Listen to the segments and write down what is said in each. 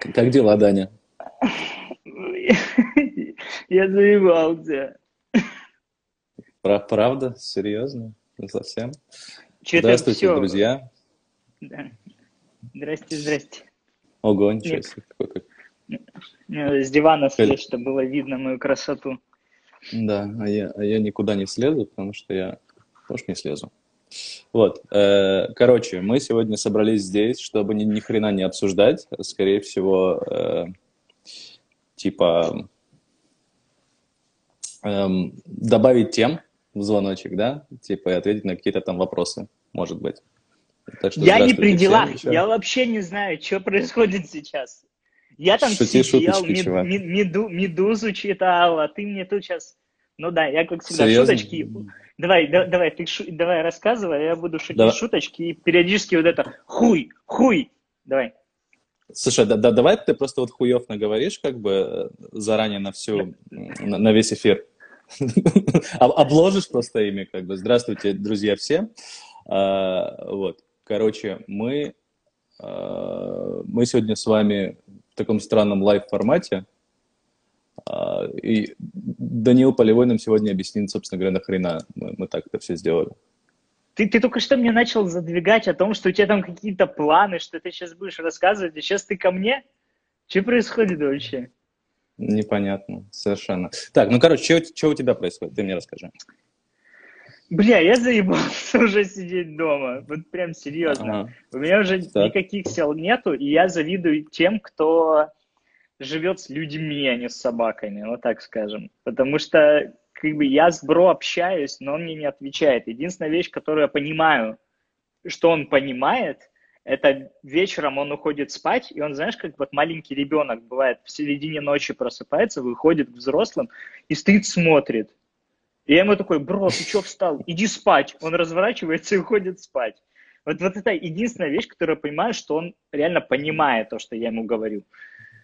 Как дела, Даня? Я заебался. Правда? Серьезно? Совсем? Здравствуйте, все. друзья. Да. Здрасте, здрасте. Ого, ничего себе. какой- какой- Ну, С дивана Коль- слезть, чтобы было видно мою красоту. Да, а я, а я никуда не слезу, потому что я тоже не слезу. Вот, э, короче, мы сегодня собрались здесь, чтобы ни, ни хрена не обсуждать, скорее всего, э, типа эм, добавить тем в звоночек, да, типа и ответить на какие-то там вопросы, может быть. Так что Я не при делах, я вообще не знаю, что происходит сейчас. Я там Шути сидел, шуточки, мед- мед- меду- медузу читал, а ты мне тут сейчас... Ну да, я как всегда Серьезно? шуточки... Давай, да- давай, ты шу- давай рассказывай, а я буду шутить Давай. шуточки и периодически вот это хуй, хуй. Давай. Слушай, да, да- давай ты просто вот хуев наговоришь как бы э, заранее на всю, на, на весь эфир. Об- Обложишь просто ими как бы. Здравствуйте, друзья, все. А, Вот, короче, мы, а, мы сегодня с вами в таком странном лайв-формате. А, И Даниил Полевой нам сегодня объяснит, собственно говоря, нахрена мы, мы так это все сделали. Ты, ты только что мне начал задвигать о том, что у тебя там какие-то планы, что ты сейчас будешь рассказывать, и сейчас ты ко мне? Что происходит вообще? Непонятно, совершенно. Так, ну, короче, что у тебя происходит? Ты мне расскажи. Бля, я заебался уже сидеть дома. Вот прям серьезно. Ага. У меня уже Так. никаких сил нету, и я завидую тем, кто живет с людьми, а не с собаками, вот так скажем. Потому что как бы я с бро общаюсь, но он мне не отвечает. Единственная вещь, которую я понимаю, что он понимает, это вечером он уходит спать, и он, знаешь, как вот маленький ребенок бывает, в середине ночи просыпается, выходит к взрослым и стоит, смотрит. И я ему такой, бро, ты что встал? Иди спать. Он разворачивается и уходит спать. Вот, вот это единственная вещь, которую я понимаю, что он реально понимает то, что я ему говорю.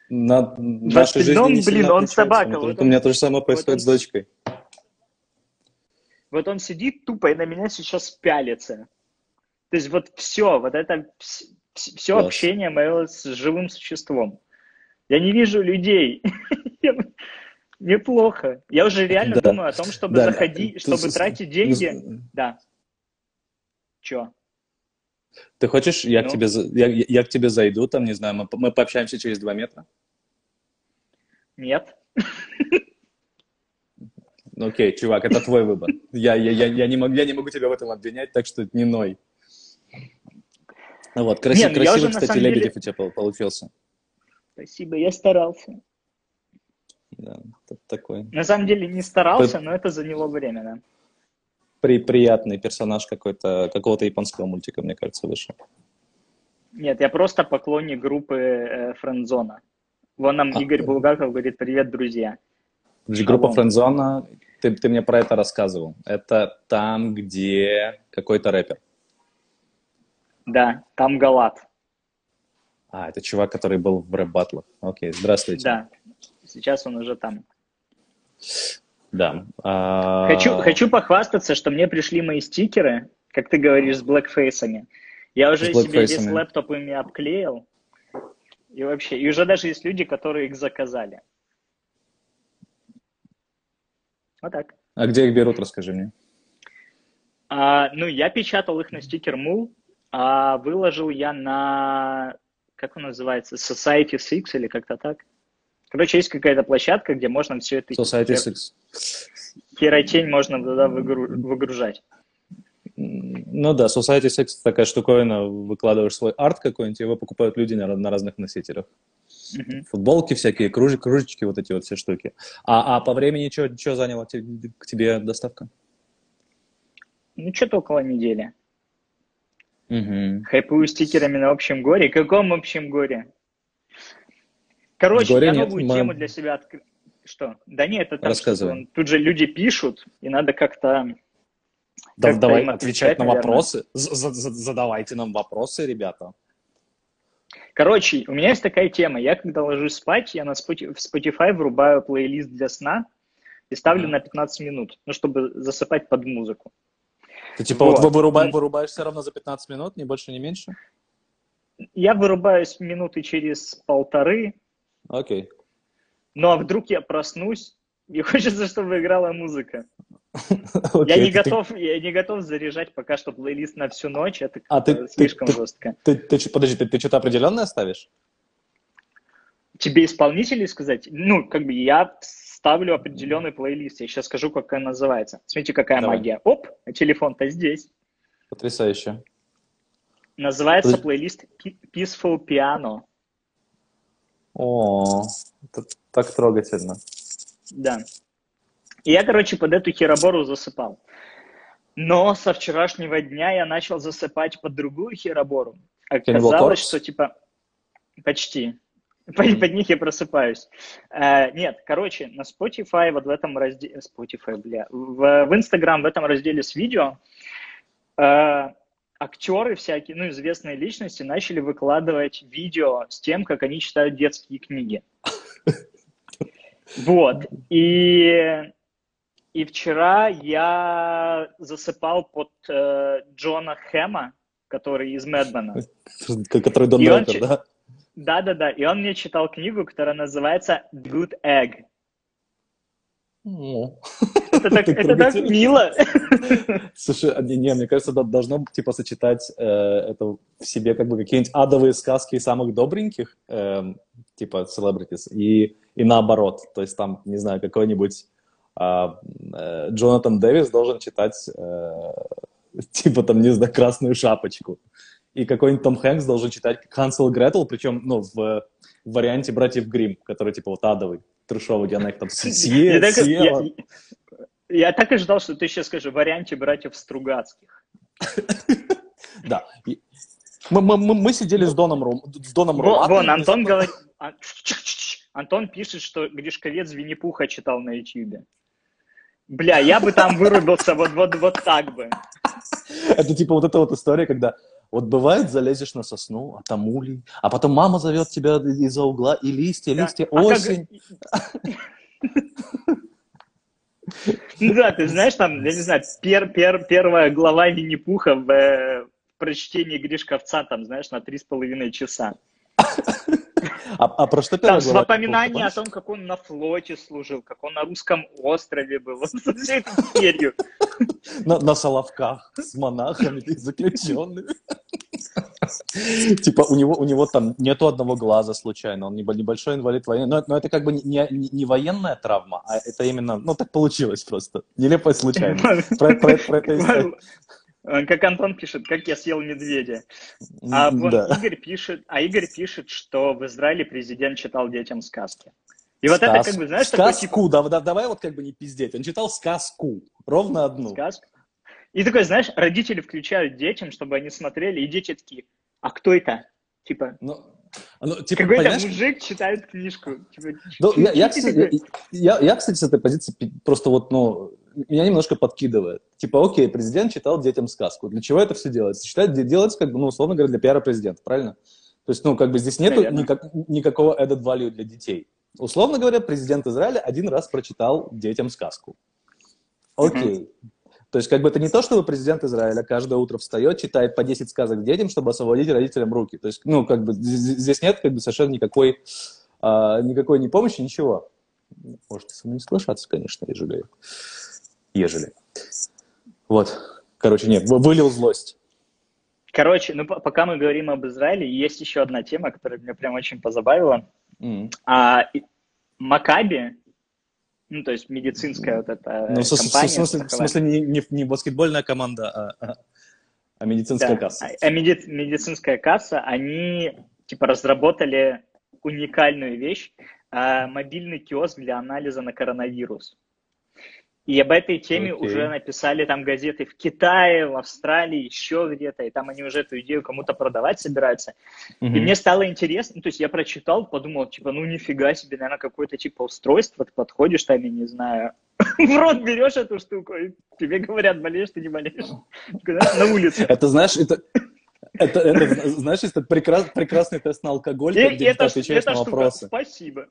На, нашей жизни не блин, он собака, Вот вот У он- меня то же самое происходит он- с дочкой. Вот он сидит тупо и на меня сейчас пялится. То есть вот все, вот это все Класс. общение мое с живым существом. Я не вижу людей. Я- Мне плохо. Я уже реально Да. думаю о том, чтобы Да, заходить, чтобы тратить деньги. Да. Че? Ты хочешь, я, Ну? к тебе, я, я- к тебе зайду, там, не знаю, мы, мы пообщаемся через два метра? Нет. Ну, окей, чувак, это твой выбор. Я, я, я, я, не могу, я не могу тебя в этом обвинять, так что не ной. Ну Вот, краси- Не, ну красивый, уже кстати, самом деле- Лебедев у тебя пол- получился. Спасибо, я старался. Да, такой На самом деле не старался, но это заняло время, да. При, приятный персонаж какой-то, какого-то японского мультика, мне кажется, вышел. Нет, я просто поклонник группы э, Френдзона. Вон нам А. Игорь Булгаков говорит, привет, друзья. Подожди, Группа. Френдзона, ты, ты мне про это рассказывал. Это там, где какой-то рэпер. Да, там Галат. А, это чувак, который был в рэп-баттлах. Окей, здравствуйте. Да, сейчас он уже там. Да. А, Хочу, хочу похвастаться, что мне пришли мои стикеры, как ты говоришь, с блэкфейсами. Я уже себе весь лэптоп ими обклеил. И вообще, и уже даже есть люди, которые их заказали. Вот так. А где их берут, расскажи мне. А, ну, я печатал их на стикер Мул, а выложил я на, как он называется, Society Six или как-то так. Короче, есть какая-то площадка, где можно все это Society хер- Six. херотень можно туда выгру- выгружать. Ну да, Society Six такая штуковина, выкладываешь свой арт какой-нибудь, его покупают люди на, на разных носителях. Мгм. Футболки всякие, кружи, кружечки, вот эти вот все штуки. А, а по времени что заняло те- к тебе доставка? Ну, что-то около недели. Угу. Хайпую стикерами на общем горе. Каком общем горе? Короче, Горе я нет, новую мы- тему для себя открыл. Что? Да нет, это там Рассказывай. он- Тут же люди пишут, и надо как-то... Да, Как-то давай отвечать отвечать, на наверное. вопросы. Задавайте нам вопросы, ребята. Короче, у меня есть такая тема. Я когда ложусь спать, я на Spotify, в Spotify врубаю плейлист для сна и ставлю Мгм. на 15 минут, ну, чтобы засыпать под музыку. Ты типа вот, Вот. вырубай- М. вырубаешься ровно за 15 минут, ни больше, ни меньше? я вырубаюсь минуты через полторы. Окей. Ну а вдруг я проснусь, и хочется, чтобы играла музыка. Okay, я не ты, готов, я не готов заряжать пока что плейлист на всю ночь. Это а ты, слишком ты, жестко. Ты, ты, ты, подожди, ты, ты что-то определенное ставишь? Тебе исполнителей сказать? Ну, как бы я ставлю определенный плейлист. Я сейчас скажу, как он называется. Смотрите, какая Давай. магия. Оп, а телефон-то здесь. Потрясающе. Называется Подожди. плейлист Peaceful Piano. О, это так трогательно. Да. И я, короче, под эту херобору засыпал. Но со вчерашнего дня я начал засыпать под другую херобору. Оказалось, что типа почти. Под, под них я просыпаюсь. Uh, нет, короче, на Spotify вот в этом разделе... Spotify, бля. В, в Instagram в этом разделе с видео uh, актеры всякие, ну, известные личности начали выкладывать видео с тем, как они читают детские книги. Вот. И, и вчера я засыпал под э, Джона Хэма, который из Мэдмена. Который Дон Рэпер, да? Да-да-да. И он мне читал книгу, которая называется Good Egg. Это так, это так мило. Слушай, а, не, не, мне кажется, должно типа сочетать э, это в себе как бы какие-нибудь адовые сказки самых добреньких, э, типа celebrities, и, и наоборот. То есть там, не знаю, какой-нибудь э, э, Джонатан Дэвис должен читать э, типа там, не знаю, «Красную шапочку». И какой-нибудь Том Хэнкс должен читать Хансел Гретл, причем, ну, в, в варианте «Братьев Грим, который, типа, вот адовый трешовый, где она их там съела. Я, так и ждал, что ты сейчас скажешь варианте братьев Стругацких. Да. Мы, мы, мы сидели с Доном Ром, с Доном Ром. Вон, Антон говорит, а, Антон пишет, что Гришковец Винни-Пуха читал на Ютьюбе. Бля, я бы там вырубился вот, вот, вот так бы. Это типа вот эта вот история, когда вот бывает, залезешь на сосну, а там улей, а потом мама зовет тебя из-за угла, и листья, да. листья, а осень. Ну да, ты знаешь, там, я не знаю, пер, пер, первая глава Винни-Пуха в, э, прочтении Гришковца, там, знаешь, на три с половиной часа. А, а про что Там воспоминания о том, как он на флоте служил, как он на русском острове был, вот со всей этой херью. На, на Соловках с монахами и заключенными. Типа у него, у него там нету одного глаза случайно, он небольшой инвалид войны, но, но это как бы не, не, не военная травма, а это именно, ну так получилось просто, нелепая случайность. Про, про, про это как Антон пишет, как я съел медведя. А вон да. Игорь пишет, а Игорь пишет, что в Израиле президент читал детям сказки. И вот Сказ... это как бы, знаешь, сказку, такой, типа... да, давай вот как бы не пиздеть. Он читал сказку, ровно одну. Сказку. И такой, знаешь, родители включают детям, чтобы они смотрели, и дети такие, а кто это? Типа, ну, ну, типа, Какой-то понимаешь? мужик читает книжку. Типа, ну, я, я, кстати, я, я, кстати, с этой позиции просто вот, ну, меня немножко подкидывает. Типа, окей, президент читал детям сказку. Для чего это все делается? Считать, делается, как бы, ну, условно говоря, для пиара президента, правильно? То есть, ну, как бы здесь нету никак, никакого added value для детей. Условно говоря, президент Израиля один раз прочитал детям сказку. Окей. Mm-hmm. То есть, как бы это не то, чтобы президент Израиля каждое утро встает, читает по 10 сказок детям, чтобы освободить родителям руки. То есть, ну, как бы здесь нет как бы совершенно никакой, а, никакой ни помощи, ничего. Можете со мной не соглашаться, конечно, ежели ежели. Вот. Короче, нет, вылил злость. Короче, ну пока мы говорим об Израиле, есть еще одна тема, которая меня прям очень позабавила. Mm. А, Макаби, ну то есть медицинская вот эта ну, компания. В смысле, в смысле не, не, не баскетбольная команда, а, а, а медицинская да, касса. А, а меди, медицинская касса, они типа разработали уникальную вещь, а, мобильный киоск для анализа на коронавирус. И об этой теме okay. уже написали там газеты в Китае, в Австралии, еще где-то, и там они уже эту идею кому-то продавать собираются. Mm-hmm. И мне стало интересно, ну, то есть я прочитал, подумал, типа, ну нифига себе, наверное, какое-то типа устройство, ты подходишь там, я не знаю, в рот берешь эту штуку, и тебе говорят, болеешь ты, не болеешь. На улице. Это, знаешь, это, это, это, знаешь, это прекрас, прекрасный тест на алкоголь, где ты отвечаешь на вопросы. Спасибо.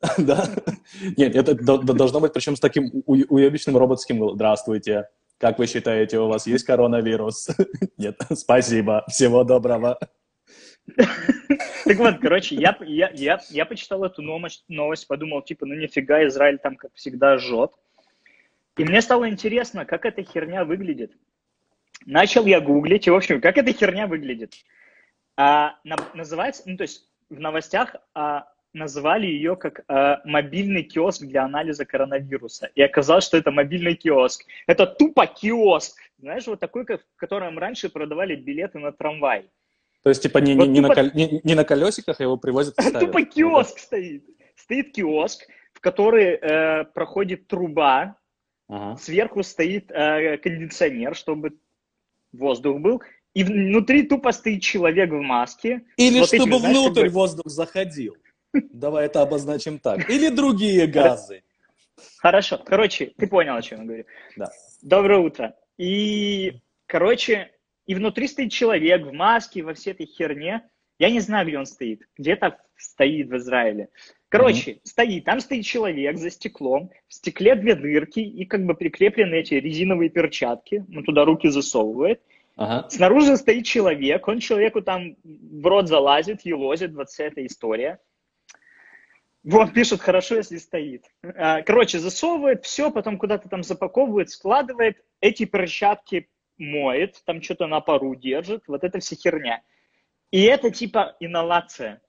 Да? Нет, это должно быть, причем с таким уебищным роботским. Здравствуйте. Как вы считаете, у вас есть коронавирус? Нет, спасибо. Всего доброго. Так вот, короче, я, я, я, я почитал эту новость, новость, подумал, типа, ну нифига, Израиль там, как всегда, жжет. И мне стало интересно, как эта херня выглядит. Начал я гуглить, и, в общем, как эта херня выглядит. А, на, называется, ну, то есть в новостях а, называли ее как а, мобильный киоск для анализа коронавируса. И оказалось, что это мобильный киоск. Это тупо киоск. Знаешь, вот такой, как, в котором раньше продавали билеты на трамвай. То есть, типа, не, вот не, тупо... на, кол... не, не на колесиках, а его привозят Тупо киоск стоит. Стоит киоск, в который э, проходит труба, ага. сверху стоит э, кондиционер, чтобы воздух был, и внутри тупо стоит человек в маске. Или вот чтобы этими, знаешь, внутрь как бы... воздух заходил. Давай это обозначим так. Или другие газы. Хорошо. Короче, ты понял, о чем я говорю. Да. Доброе утро. И, короче, и внутри стоит человек в маске, во всей этой херне. Я не знаю, где он стоит. Где-то стоит в Израиле. Короче, mm-hmm. стоит, там стоит человек за стеклом, в стекле две дырки, и как бы прикреплены эти резиновые перчатки, он туда руки засовывает. Ага. Снаружи стоит человек, он человеку там в рот залазит, елозит, вот вся эта история. Вот, пишут, хорошо, если стоит. А, короче, засовывает все, потом куда-то там запаковывает, складывает, эти перчатки моет, там что-то на пару держит, вот это вся херня. И это типа инновация.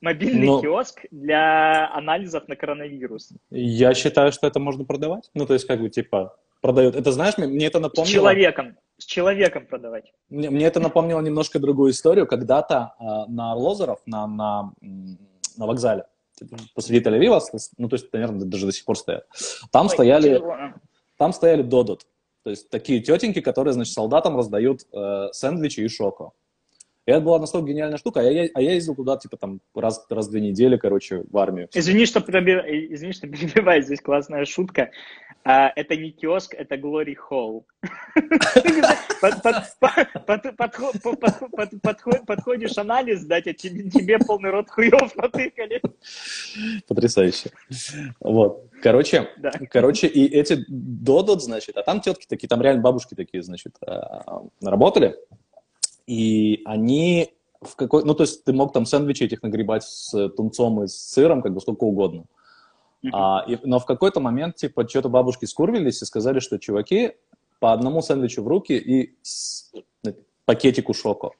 Мобильный Но... киоск для анализов на коронавирус. Я считаю, что это можно продавать. Ну, то есть, как бы, типа, продают. Это, знаешь, мне это напомнило... С человеком. С человеком продавать. Мне, мне это напомнило немножко другую историю. Когда-то э, на Орлозеров, на, на, на вокзале, посреди Тель-Авива, ну, то есть, наверное, даже до сих пор стоят. Там Ой, стояли... Там стояли Додот. То есть такие тетеньки, которые, значит, солдатам раздают э, сэндвичи и шоко. И это была настолько гениальная штука, а я, а я ездил туда, типа, там, раз, раз в две недели, короче, в армию. Извини, что, проби... Извини, что перебиваю, здесь классная шутка. А, это не киоск, это Glory Hall. Подходишь анализ дать, а тебе полный рот хуев натыкали. Потрясающе. Вот. Короче, короче, и эти додот, значит, а там тетки такие, там реально бабушки такие, значит, а, работали, и они в какой, ну, то есть ты мог там сэндвичи этих нагребать с тунцом и с сыром, как бы сколько угодно. А, и, но в какой-то момент, типа, что-то бабушки скурвились и сказали, что чуваки по одному сэндвичу в руки и с, э, пакетику шоко.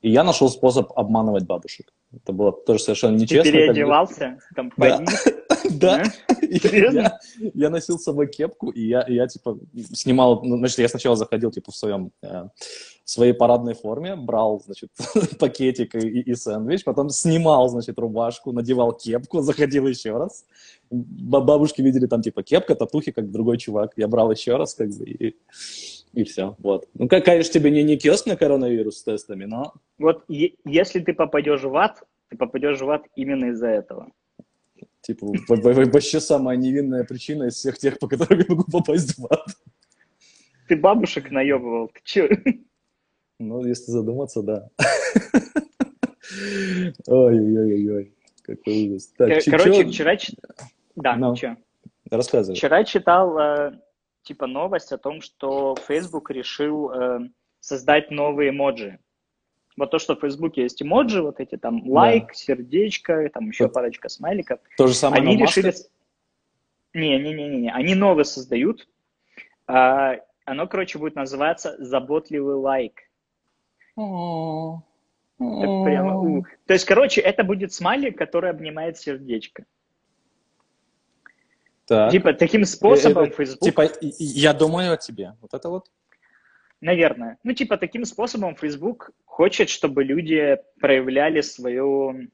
И я нашел способ обманывать бабушек. Это было тоже совершенно нечестно. Ты переодевался? Там да. Да. Я, я носил с собой кепку, и я, я типа снимал, ну, значит, я сначала заходил типа в своем э, своей парадной форме, брал, значит, пакетик и, и сэндвич, потом снимал, значит, рубашку, надевал кепку, заходил еще раз. Бабушки видели там типа кепка, татухи, как другой чувак. Я брал еще раз, как бы, и, и все. Вот. Ну, как, конечно, тебе не, не киоск на коронавирус с тестами, но... Вот если ты попадешь в ад, ты попадешь в ад именно из-за этого. Типа, вообще самая невинная причина из всех тех, по которым я могу попасть в ад. Ты бабушек наебывал, ты че? Ну, если задуматься, да. Ой-ой-ой-ой, какой ужас. Так, Короче, вчера... Да, ну, что? Рассказывай. Вчера читал, э, типа, новость о том, что Facebook решил э, создать новые эмоджи вот то, что в Фейсбуке есть эмоджи, вот эти там лайк, да. сердечко, там еще парочка смайликов. То же самое Они решили... Не-не-не-не, они новые создают. А, оно, короче, будет называться «Заботливый лайк». Прямо, у. То есть, короче, это будет смайлик, который обнимает сердечко. Так. Типа таким способом э, э, Facebook... Типа, я думаю о тебе. Вот это вот? Наверное. Ну, типа, таким способом Facebook хочет, чтобы люди проявляли свою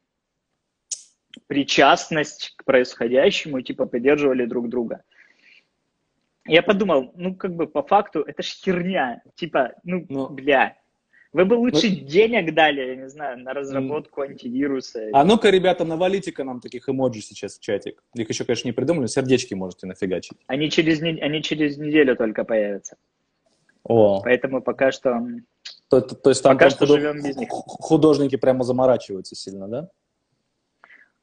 причастность к происходящему типа, поддерживали друг друга. Я подумал, ну, как бы, по факту, это ж херня. Типа, ну, ну бля, вы бы лучше ну, денег дали, я не знаю, на разработку антивируса. А ну-ка, ребята, навалите-ка нам таких эмоджи сейчас в чатик. Их еще, конечно, не придумали, сердечки можете нафигачить. Они через, они через неделю только появятся. О. Поэтому пока что... То, то, то есть там, пока там что худож... живем без них. Художники прямо заморачиваются сильно, да?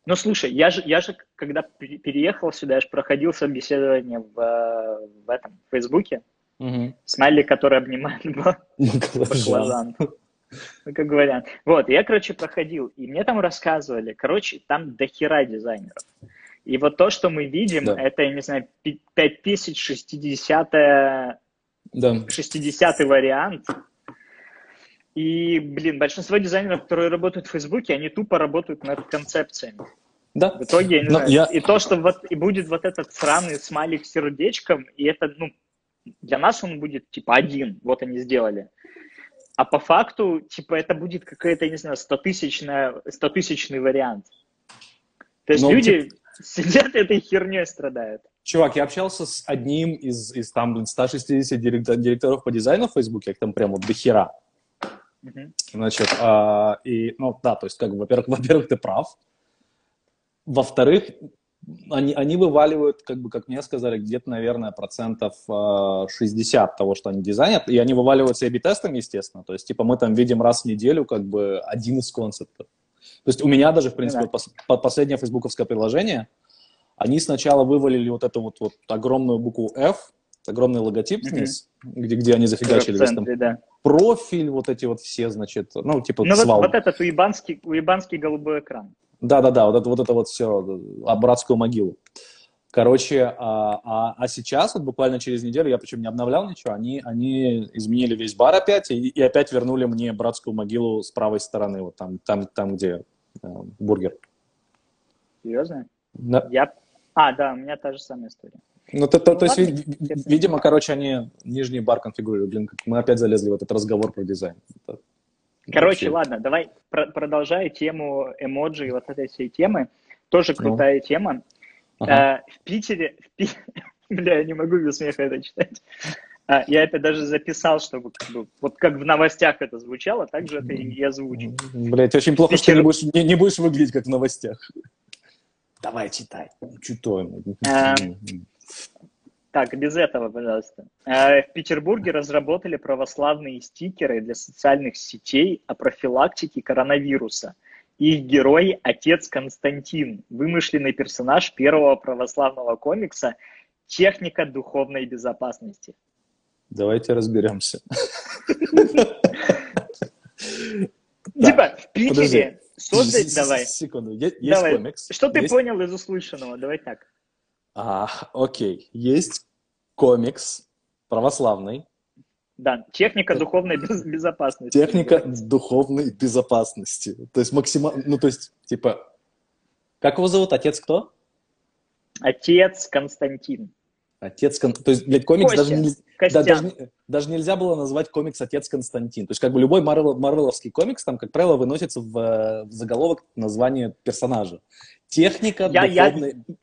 Ну, слушай, я же, я же когда переехал сюда, я же проходил собеседование в, в этом, в Фейсбуке. Угу. Смайлик, который обнимает баклажан. Ну, как вариант. Вот, я, короче, проходил, и мне там рассказывали, короче, там дохера дизайнеров. И вот то, что мы видим, да. это, я не знаю, 5060 да. 60 вариант. И, блин, большинство дизайнеров, которые работают в Фейсбуке, они тупо работают над концепциями. Да. В итоге, я не знаю, я... и то, что вот и будет вот этот сраный смайлик с сердечком, и это, ну, для нас он будет, типа, один, вот они сделали. А по факту, типа, это будет какая-то, не знаю, 100-тысячный вариант. То есть Но, люди типа... сидят этой херней страдают. Чувак, я общался с одним из, из там, блин, 160 директор, директоров по дизайну в Фейсбуке, их там прям вот до хера. Uh-huh. Значит, а, и, ну, да, то есть, как бы, во-первых, во-первых, ты прав. Во-вторых, они, они вываливают, как бы, как мне сказали, где-то, наверное, процентов 60 того, что они дизайнят, и они вываливаются и би-тестами, естественно, то есть, типа, мы там видим раз в неделю, как бы, один из концептов. То есть у меня даже, в принципе, да. пос, последнее фейсбуковское приложение, они сначала вывалили вот эту вот, вот огромную букву F, огромный логотип mm-hmm. где, где они зафигачили весь там да. профиль, вот эти вот все, значит, ну, типа, Ну, вот, вот этот уебанский, уебанский голубой экран. Да-да-да, вот это вот, это вот все, а братскую могилу. Короче, а, а, а сейчас, вот буквально через неделю, я причем не обновлял ничего, они, они изменили весь бар опять и, и опять вернули мне братскую могилу с правой стороны, вот там, там, там где э, бургер. Серьезно? Да. Я... А, да, у меня та же самая история. Ну, то, то, ну, то есть, ви, видимо, короче, они нижний бар конфигурируют. Блин, мы опять залезли в этот разговор про дизайн. Короче, Вообще. ладно, давай про- продолжая тему эмоджи и вот этой всей темы. Тоже ну. крутая ну. тема. Ага. А, в Питере... В Пи... Бля, я не могу без смеха это читать. А, я это даже записал, чтобы как бы, вот как в новостях это звучало, так же это и озвучу. Блять, очень плохо, Питер... что не будешь, не, не будешь выглядеть как в новостях. Давай, читай. Читаем. А, так, без этого, пожалуйста. Э, в Петербурге разработали православные стикеры для социальных сетей о профилактике коронавируса. Их герой – отец Константин, вымышленный персонаж первого православного комикса «Техника духовной безопасности». Давайте разберемся. Типа, в Питере создать... Давай. Секунду, есть комикс. Что ты понял из услышанного? Давай так. А, окей, есть комикс православный. Да, техника духовной безопасности. Техника духовной безопасности. То есть максимально, ну то есть, типа, как его зовут? Отец кто? Отец Константин. Отец Константин. То есть, блядь, комикс даже, не, да, даже, даже нельзя было назвать комикс Отец Константин. То есть, как бы любой Марвел, марвеловский комикс, там, как правило, выносится в, в заголовок название персонажа. Техника я, духовной... Я,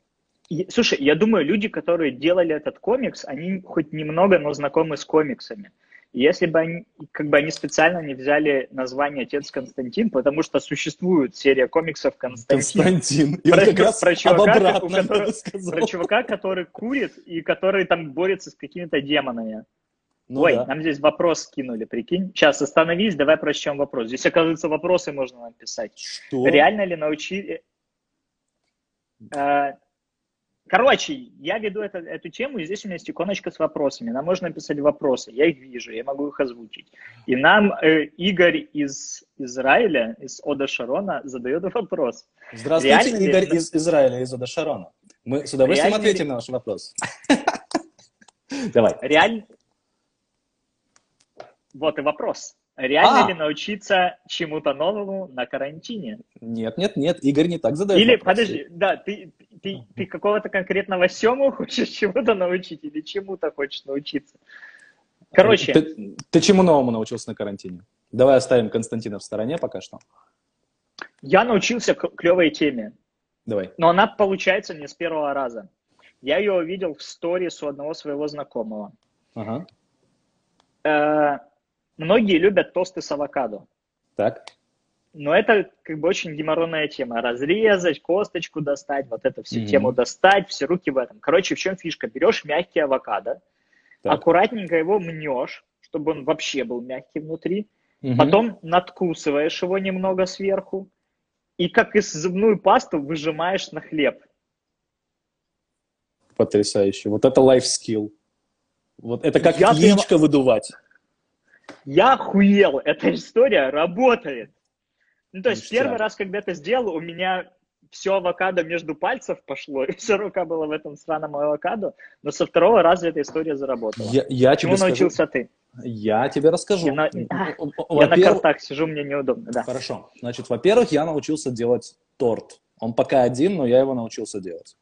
Слушай, я думаю, люди, которые делали этот комикс, они хоть немного, но знакомы с комиксами. Если бы они, как бы они специально не взяли название Отец Константин, потому что существует серия комиксов Константин. Константин. И про, как раз про, чувака, у которого, про чувака, который курит и который там борется с какими-то демонами. Ну, Ой, да. нам здесь вопрос скинули, прикинь. Сейчас остановись, давай прочтем вопрос. Здесь, оказывается, вопросы можно написать. Что? Реально ли научили... Короче, я веду это, эту тему, и здесь у меня есть иконочка с вопросами. Нам можно написать вопросы, я их вижу, я могу их озвучить. И нам э, Игорь из Израиля, из Ода Шарона, задает вопрос. Здравствуйте, Реально Игорь из Израиля, из Ода Шарона. Мы с удовольствием Реально ответим на ваш вопрос. Давай. Реально... Вот и вопрос. Реально а. ли научиться чему-то новому на карантине? Нет, нет, нет, Игорь не так задает Или, вопросы. подожди, да, ты, ты, ты какого-то конкретного Сему хочешь чему-то научить или чему-то хочешь научиться? Короче. Ты, ты чему новому научился на карантине? Давай оставим Константина в стороне пока что. Я научился клевой теме. Давай. Но она получается не с первого раза. Я ее увидел в сторис у одного своего знакомого. Ага. Э, Многие любят тосты с авокадо. Так. Но это как бы очень геморройная тема. Разрезать, косточку достать, вот эту всю mm-hmm. тему достать, все руки в этом. Короче, в чем фишка? Берешь мягкий авокадо, так. аккуратненько его мнешь, чтобы он вообще был мягкий внутри, mm-hmm. потом надкусываешь его немного сверху, и как из зубную пасту выжимаешь на хлеб. Потрясающе. Вот это skill. Вот это как Я яичко прямо... выдувать. Я охуел, эта история работает. Ну, то есть Ништяк. первый раз, когда это сделал, у меня все авокадо между пальцев пошло, и вся рука была в этом сраном авокадо, но со второго раза эта история заработала. Я, я Чему тебе скажу- научился ты? Я тебе расскажу. Я на- Я на картах сижу, мне неудобно, да. Хорошо. Значит, во-первых, я научился делать торт. Он пока один, но я его научился делать.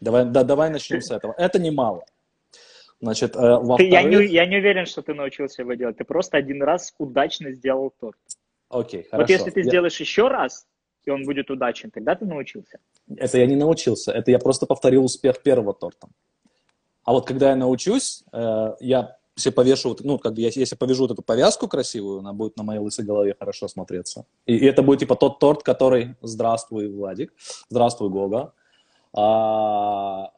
Давай, да, давай начнем с этого. Это немало. Значит, э, Ты, я, не, я не уверен, что ты научился его делать. Ты просто один раз удачно сделал торт. Окей, Вот хорошо. если ты Я- сделаешь еще раз, и он будет удачен, тогда ты научился. Это я не научился. Это я просто повторил успех первого торта. А вот когда я научусь, э, я если повешу, вот, ну, как бы я, если повяжу вот эту повязку красивую, она будет на моей лысой голове хорошо смотреться. И, и это будет типа тот торт, который «Здравствуй, Владик», «Здравствуй, Гога». А,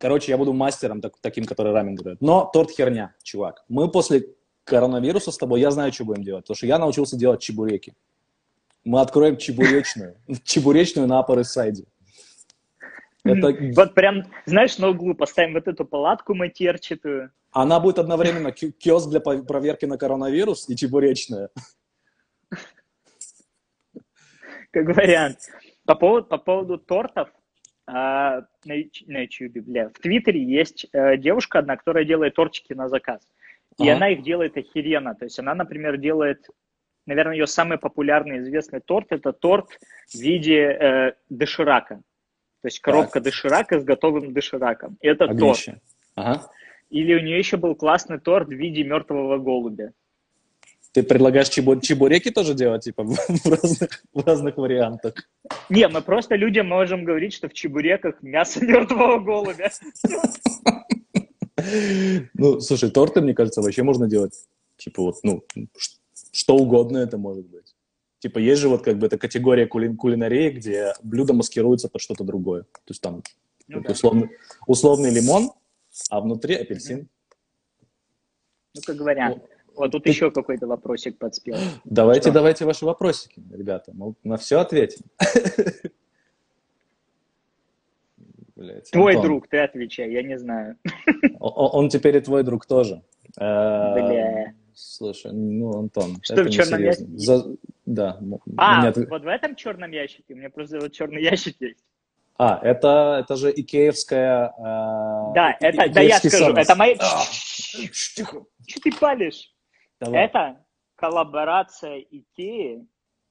короче, я буду мастером так- таким, который рамен готовит. Но торт херня, чувак. Мы после коронавируса с тобой, я знаю, что будем делать, потому что я научился делать чебуреки. Мы откроем чебуречную, чебуречную на Upper Side. Это, Вот прям, знаешь, на углу поставим вот эту палатку матерчатую. она будет одновременно ки- киоск для проверки на коронавирус и чебуречная. как вариант. По поводу, по поводу тортов, на, Ю- на YouTube, бля, в Твиттере есть э, девушка одна, которая делает тортики на заказ. И Ага. она их делает охеренно. То есть она, например, делает, наверное, ее самый популярный известный торт, это торт в виде э, доширака. То есть коробка доширака с готовым дошираком. Это торт. Огнище. Ага. Или у нее еще был классный торт в виде мертвого голубя. Ты предлагаешь чебу- чебуреки тоже делать, типа, в разных, в разных вариантах? Не, мы просто людям можем говорить, что в чебуреках мясо мертвого голубя. Ну, слушай, торты, мне кажется, вообще можно делать, типа, вот, ну, что угодно это может быть. Типа, есть же вот как бы эта категория кули- кулинарии, где блюдо маскируется под что-то другое. То есть там Ну вот да. условный, условный лимон, а внутри апельсин. Ну, как говорят. Ну, Вот тут еще какой-то вопросик подспел. Давайте, Что? давайте ваши вопросики, ребята. Мы на все ответим. Блядь, Твой Антон, друг, ты отвечай, я не знаю. о- о- Он теперь и твой друг тоже. Э, Бля. Слушай, ну, Антон, Что, это в черном ящике? За- Да. А, отв- вот в этом черном ящике, у меня просто вот черный ящик есть. А, это, это же икеевская... э, Да, это, да я скажу, сонус. это мои... А. Что ты палишь? Давай. Это коллаборация Икеи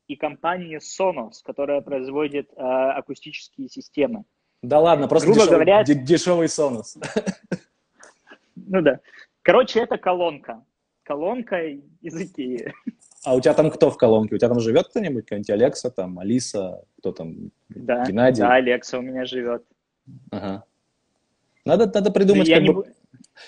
и компании Sonos, которая производит э, акустические системы. Да ладно, просто грубо дешевый, говоря- де- дешевый сонус. Ну да. Короче, это колонка. Колонка из Икеи. А у тебя там кто в колонке? У тебя там живет кто-нибудь? Какая-нибудь Алекса, там, Алиса, кто там? Да, Геннадий? да, Алекса у меня живет. Ага. Надо, надо придумать, Я как не бы... Во-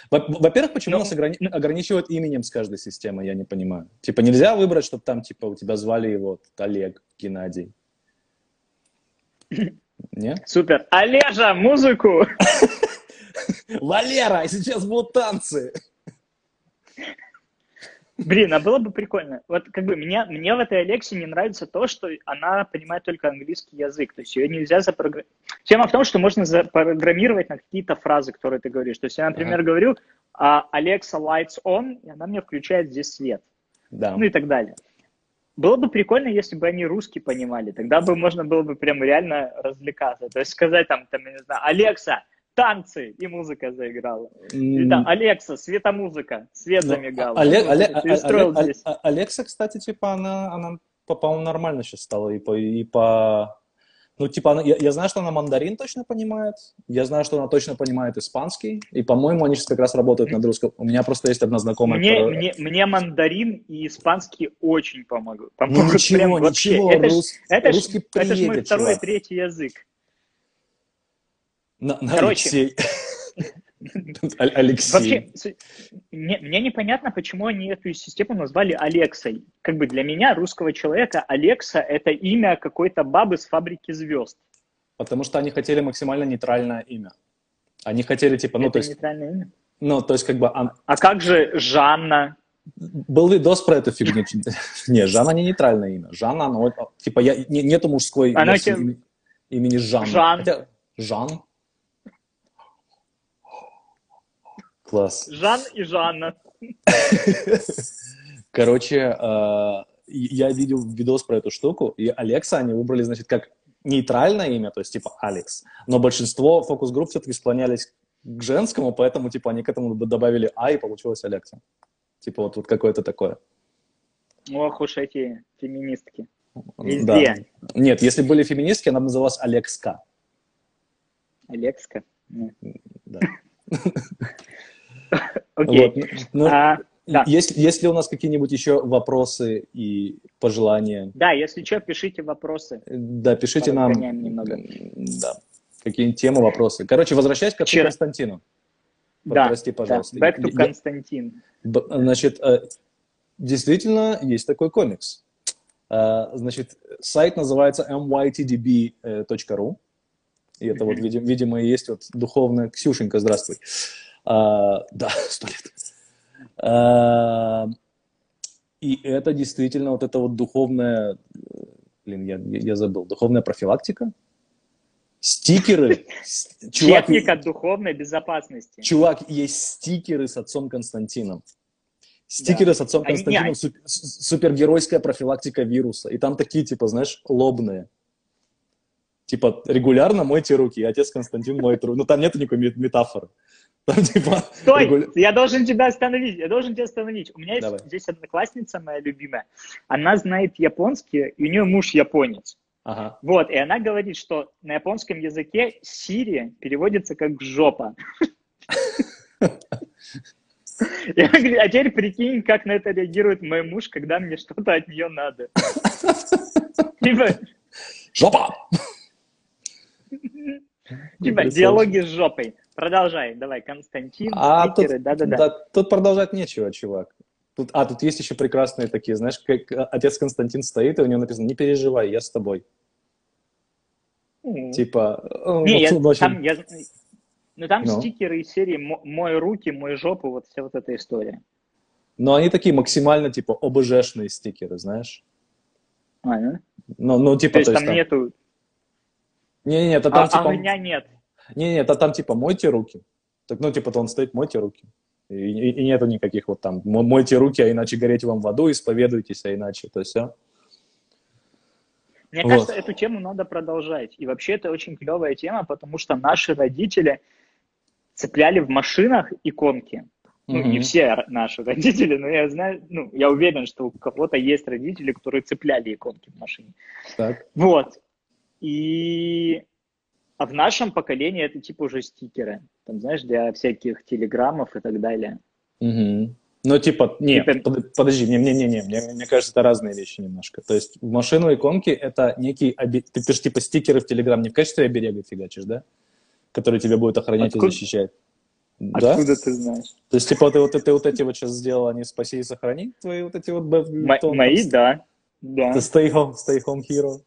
Во-первых, почему Ну, нас ограни- ну- ограничивают именем с каждой системой, я не понимаю. Типа нельзя выбрать, чтобы там, типа, у тебя звали его Олег, Геннадий. Не? Супер. Олежа, музыку! Валера, сейчас будут танцы! Блин, а было бы прикольно. Вот как бы мне, мне в этой Алексе не нравится то, что она понимает только английский язык. То есть ее нельзя запрограммировать. Тема в том, что можно запрограммировать на какие-то фразы, которые ты говоришь. То есть я, например, Ага. говорю а, Alexa lights on, и она мне включает здесь свет. Да. Ну и так далее. Было бы прикольно, если бы они русский понимали. Тогда бы можно было бы прям реально развлекаться. То есть сказать там, там я не знаю, Алекса, танцы, и музыка заиграла. М, там, Алекса, светомузыка, свет ну, замигал. Олег- здесь. Олег- Алекса, кстати, типа, она, она по- по-моему, нормально сейчас стала. И по, и по... Ну, типа, она- я, я знаю, что она мандарин точно понимает. Я знаю, что она точно понимает испанский. И, по-моему, они сейчас как раз работают над русским. У меня просто есть одна знакомая, Мне, которая- мне, мне мандарин и испанский очень помогут. Ну, ничего, прям вообще. ничего, это ж- рус- это ж- русский это ж мой приедет, второй и третий язык. На- на Короче. Алексей. Вообще, мне, мне непонятно, почему они эту систему назвали Алексой. Как бы для меня, русского человека, Алекса – это имя какой-то бабы с фабрики звезд. Потому что они хотели максимально нейтральное имя. Они хотели, типа, ну, это то есть, нейтральное имя. ну, то есть, как бы, ан- А как же Жанна? был видос про эту фигню. Не, Жанна не нейтральное имя. Жанна, оно, типа, я, не- нету мужской имени, Жанна. Жан. Хотя, Жан. Класс. Жан и Жанна. Короче, э, я видел видос про эту штуку, и Алекса они выбрали, значит, как нейтральное имя, то есть типа Алекс, но большинство фокус-групп все-таки склонялись к женскому, поэтому типа они к этому добавили А, и получилось Алекса. Типа вот, вот какое-то такое. Ох уж эти феминистки. Везде. Да. Нет, если были феминистки, она бы называлась Алекска. Алекска? Да. Окей. Вот. Ну, а, да. есть, есть ли у нас какие-нибудь еще вопросы и пожелания? Да, если что, пишите вопросы. Да, пишите нам. Немного. Да. Какие-нибудь темы, вопросы. Короче, возвращаясь к отцу Константину. Да, Прости, пожалуйста. Да. Back to Константин. Значит, э, действительно есть такой комикс. Э, значит, сайт называется mytdb.ru. И это вот, видимо, и есть вот духовная... Ксюшенька, здравствуй. А, да, сто лет. А, и это действительно вот это вот духовная... Блин, я, я забыл. Духовная профилактика? Стикеры. Чувак, Техника духовной безопасности. Чувак, есть стикеры с отцом Константином. Стикеры да. с отцом Константином, Они... суп, супергеройская профилактика вируса. И там такие, типа, знаешь, лобные. Типа, регулярно мойте руки, и отец Константин моет руки. Ну, там нет никакой метафоры. Там, типа, Стой, регуля... я должен тебя остановить, я должен тебя остановить. У меня есть здесь одноклассница моя любимая. Она знает японский, и у нее муж японец. Ага. Вот, и она говорит, что на японском языке Сири переводится как «жопа». Я говорю, а теперь прикинь, как на это реагирует мой муж, когда мне что-то от нее надо. Типа... Жопа! Типа диалоги с жопой. Продолжай, давай, Константин, а тут, да-да-да. Да, тут продолжать нечего, чувак. Тут, а, тут есть еще прекрасные такие, знаешь, как отец Константин стоит, и у него написано, не переживай, я с тобой. Mm. Типа... Не, вот, я, очень... там, я, ну, там ну. стикеры из серии «Мой руки, мой жопу», вот вся вот эта история. Но они такие максимально, типа, ОБЖшные стикеры, знаешь? А, да? Ну, ну типа, то есть, то есть там, там нету... Не-не-не, это там, а, типа... А нет. Не-не, это там, типа, мойте руки. Так, ну, типа, то он стоит, мойте руки. И, и, и нету никаких вот там, мойте руки, а иначе гореть вам в аду, исповедуйтесь, а иначе, то есть все. Мне вот. кажется, эту тему надо продолжать. И вообще это очень клевая тема, потому что наши родители цепляли в машинах иконки. Ну, mm-hmm. не все наши родители, но я знаю, ну, я уверен, что у кого-то есть родители, которые цепляли иконки в машине. Так. Вот. И а в нашем поколении это типа уже стикеры. Там, знаешь, для всяких телеграммов и так далее. Угу. Ну, типа, нет, типа... подожди, не, не, не, не, мне, мне кажется, это разные вещи немножко. То есть в машину иконки это некий, оби... ты пишешь типа стикеры в Телеграм не в качестве оберега фигачишь, да? Который тебя будет охранять Откуда... и защищать. Откуда да? ты знаешь? То есть, типа, ты вот, ты вот эти вот сейчас сделал, они спаси и сохрани, твои вот эти вот... М- мои, да. да. Stay home, stay home hero.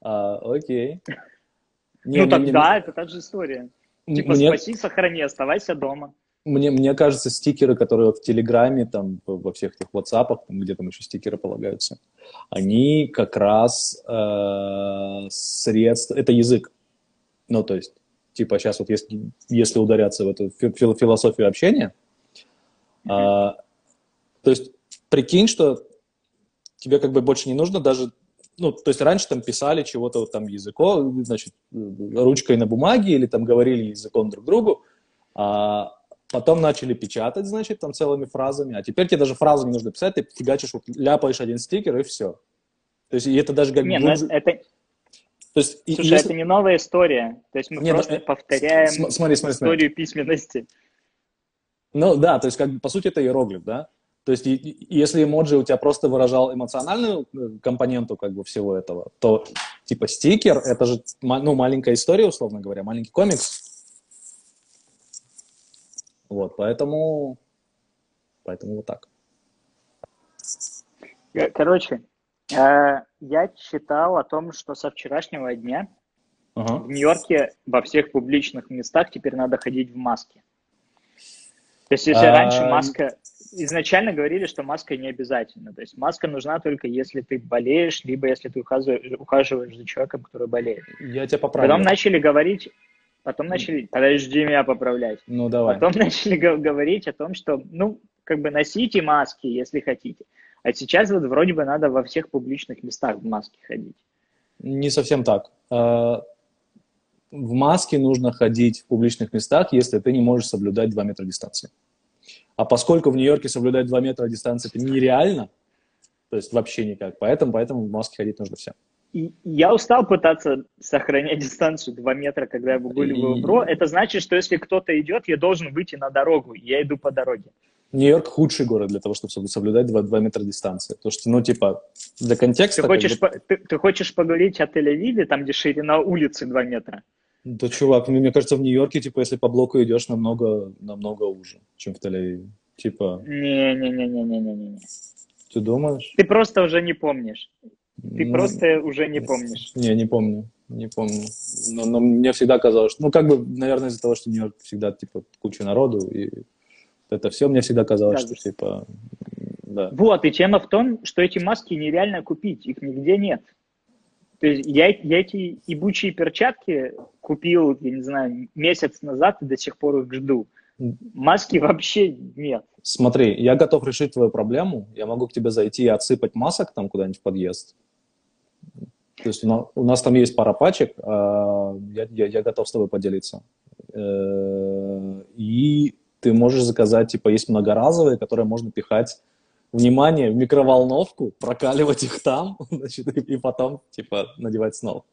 А, окей. Не, ну тогда не, это та же история. Типа мне, спаси, сохрани, оставайся дома. Мне, мне кажется, стикеры, которые в Телеграме, там, во всех этих WhatsApp, там, где там еще стикеры полагаются, они как раз э, средства, это язык. Ну, то есть, типа сейчас вот если, если ударяться в эту фил, философию общения, э, то есть прикинь, что тебе как бы больше не нужно даже ну, то есть раньше там писали чего-то вот там языком, значит, ручкой на бумаге или там говорили языком друг другу, а потом начали печатать, значит, там целыми фразами, а теперь тебе даже фразу не нужно писать, ты фигачишь, вот, ляпаешь один стикер и все. То есть и это даже как... Не, глубже... это... То есть, Слушай, если... это не новая история. То есть мы не, ну, просто ну, повторяем смотри, смотри, смотри. историю письменности. Ну да, то есть как бы по сути это иероглиф, да? То есть, если эмоджи у тебя просто выражал эмоциональную э, компоненту как бы всего этого, то типа стикер это же ну, маленькая история, условно говоря, маленький комикс. Вот, поэтому, поэтому вот так. Короче, э, я читал о том, что со вчерашнего дня ага. в Нью-Йорке во всех публичных местах теперь надо ходить в маске. То есть, если а... раньше маска изначально говорили, что маска не обязательна. То есть маска нужна только если ты болеешь, либо если ты ухаживаешь, ухаживаешь за человеком, который болеет. Я тебя поправлю. Потом начали говорить, потом начали, подожди меня поправлять. Ну давай. Потом начали говорить о том, что, ну, как бы носите маски, если хотите. А сейчас вот вроде бы надо во всех публичных местах в маске ходить. Не совсем так. В маске нужно ходить в публичных местах, если ты не можешь соблюдать 2 метра дистанции. А поскольку в Нью-Йорке соблюдать 2 метра дистанции это нереально, то есть вообще никак, поэтому, поэтому в маске ходить нужно всем. И я устал пытаться сохранять дистанцию 2 метра, когда я выгуливаю и... бро. Это значит, что если кто-то идет, я должен выйти на дорогу. Я иду по дороге. Нью-Йорк худший город для того, чтобы соблюдать 2, 2 метра дистанции. Потому что, ну, типа, для контекста... Ты хочешь, бы... по, ты, ты хочешь поговорить о Тель-Авиве, там, где ширина улицы 2 метра? Да, чувак, мне, кажется, в Нью-Йорке, типа, если по блоку идешь, намного, намного уже, чем в Тель-Авиве. Типа... Не-не-не-не-не-не-не. Ты думаешь? Ты просто уже не помнишь. Ты ну, просто уже не помнишь. Не, не помню. Не помню. Но, но мне всегда казалось, что, ну, как бы, наверное, из-за того, что в Нью-Йорке всегда, типа, куча народу, и это все мне всегда казалось, как что типа да. Вот, и тема в том, что эти маски нереально купить, их нигде нет. То есть я, я эти ебучие перчатки купил, я не знаю, месяц назад и до сих пор их жду. Маски вообще нет. Смотри, я готов решить твою проблему. Я могу к тебе зайти и отсыпать масок там куда-нибудь в подъезд. То есть у нас, у нас там есть пара пачек, а, я, я, я готов с тобой поделиться. Э, и ты можешь заказать, типа, есть многоразовые, которые можно пихать, внимание, в микроволновку, прокаливать их там, значит, и, и потом, типа, надевать снова.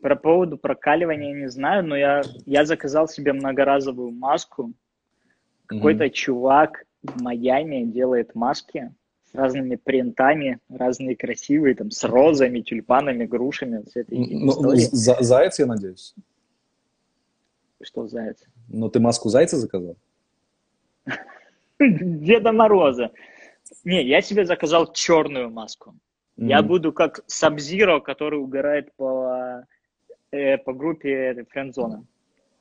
Про поводу прокаливания не знаю, но я, я заказал себе многоразовую маску. Какой-то mm-hmm. чувак в Майами делает маски с разными принтами, разные красивые, там, с розами, тюльпанами, грушами. С этой ну, ну, за, заяц, я надеюсь? Что заяц? Ну, ты маску зайца заказал? Деда Мороза. Не, я себе заказал черную маску. Mm-hmm. Я буду как Сабзиро, который угорает по, э, по группе Френдзона,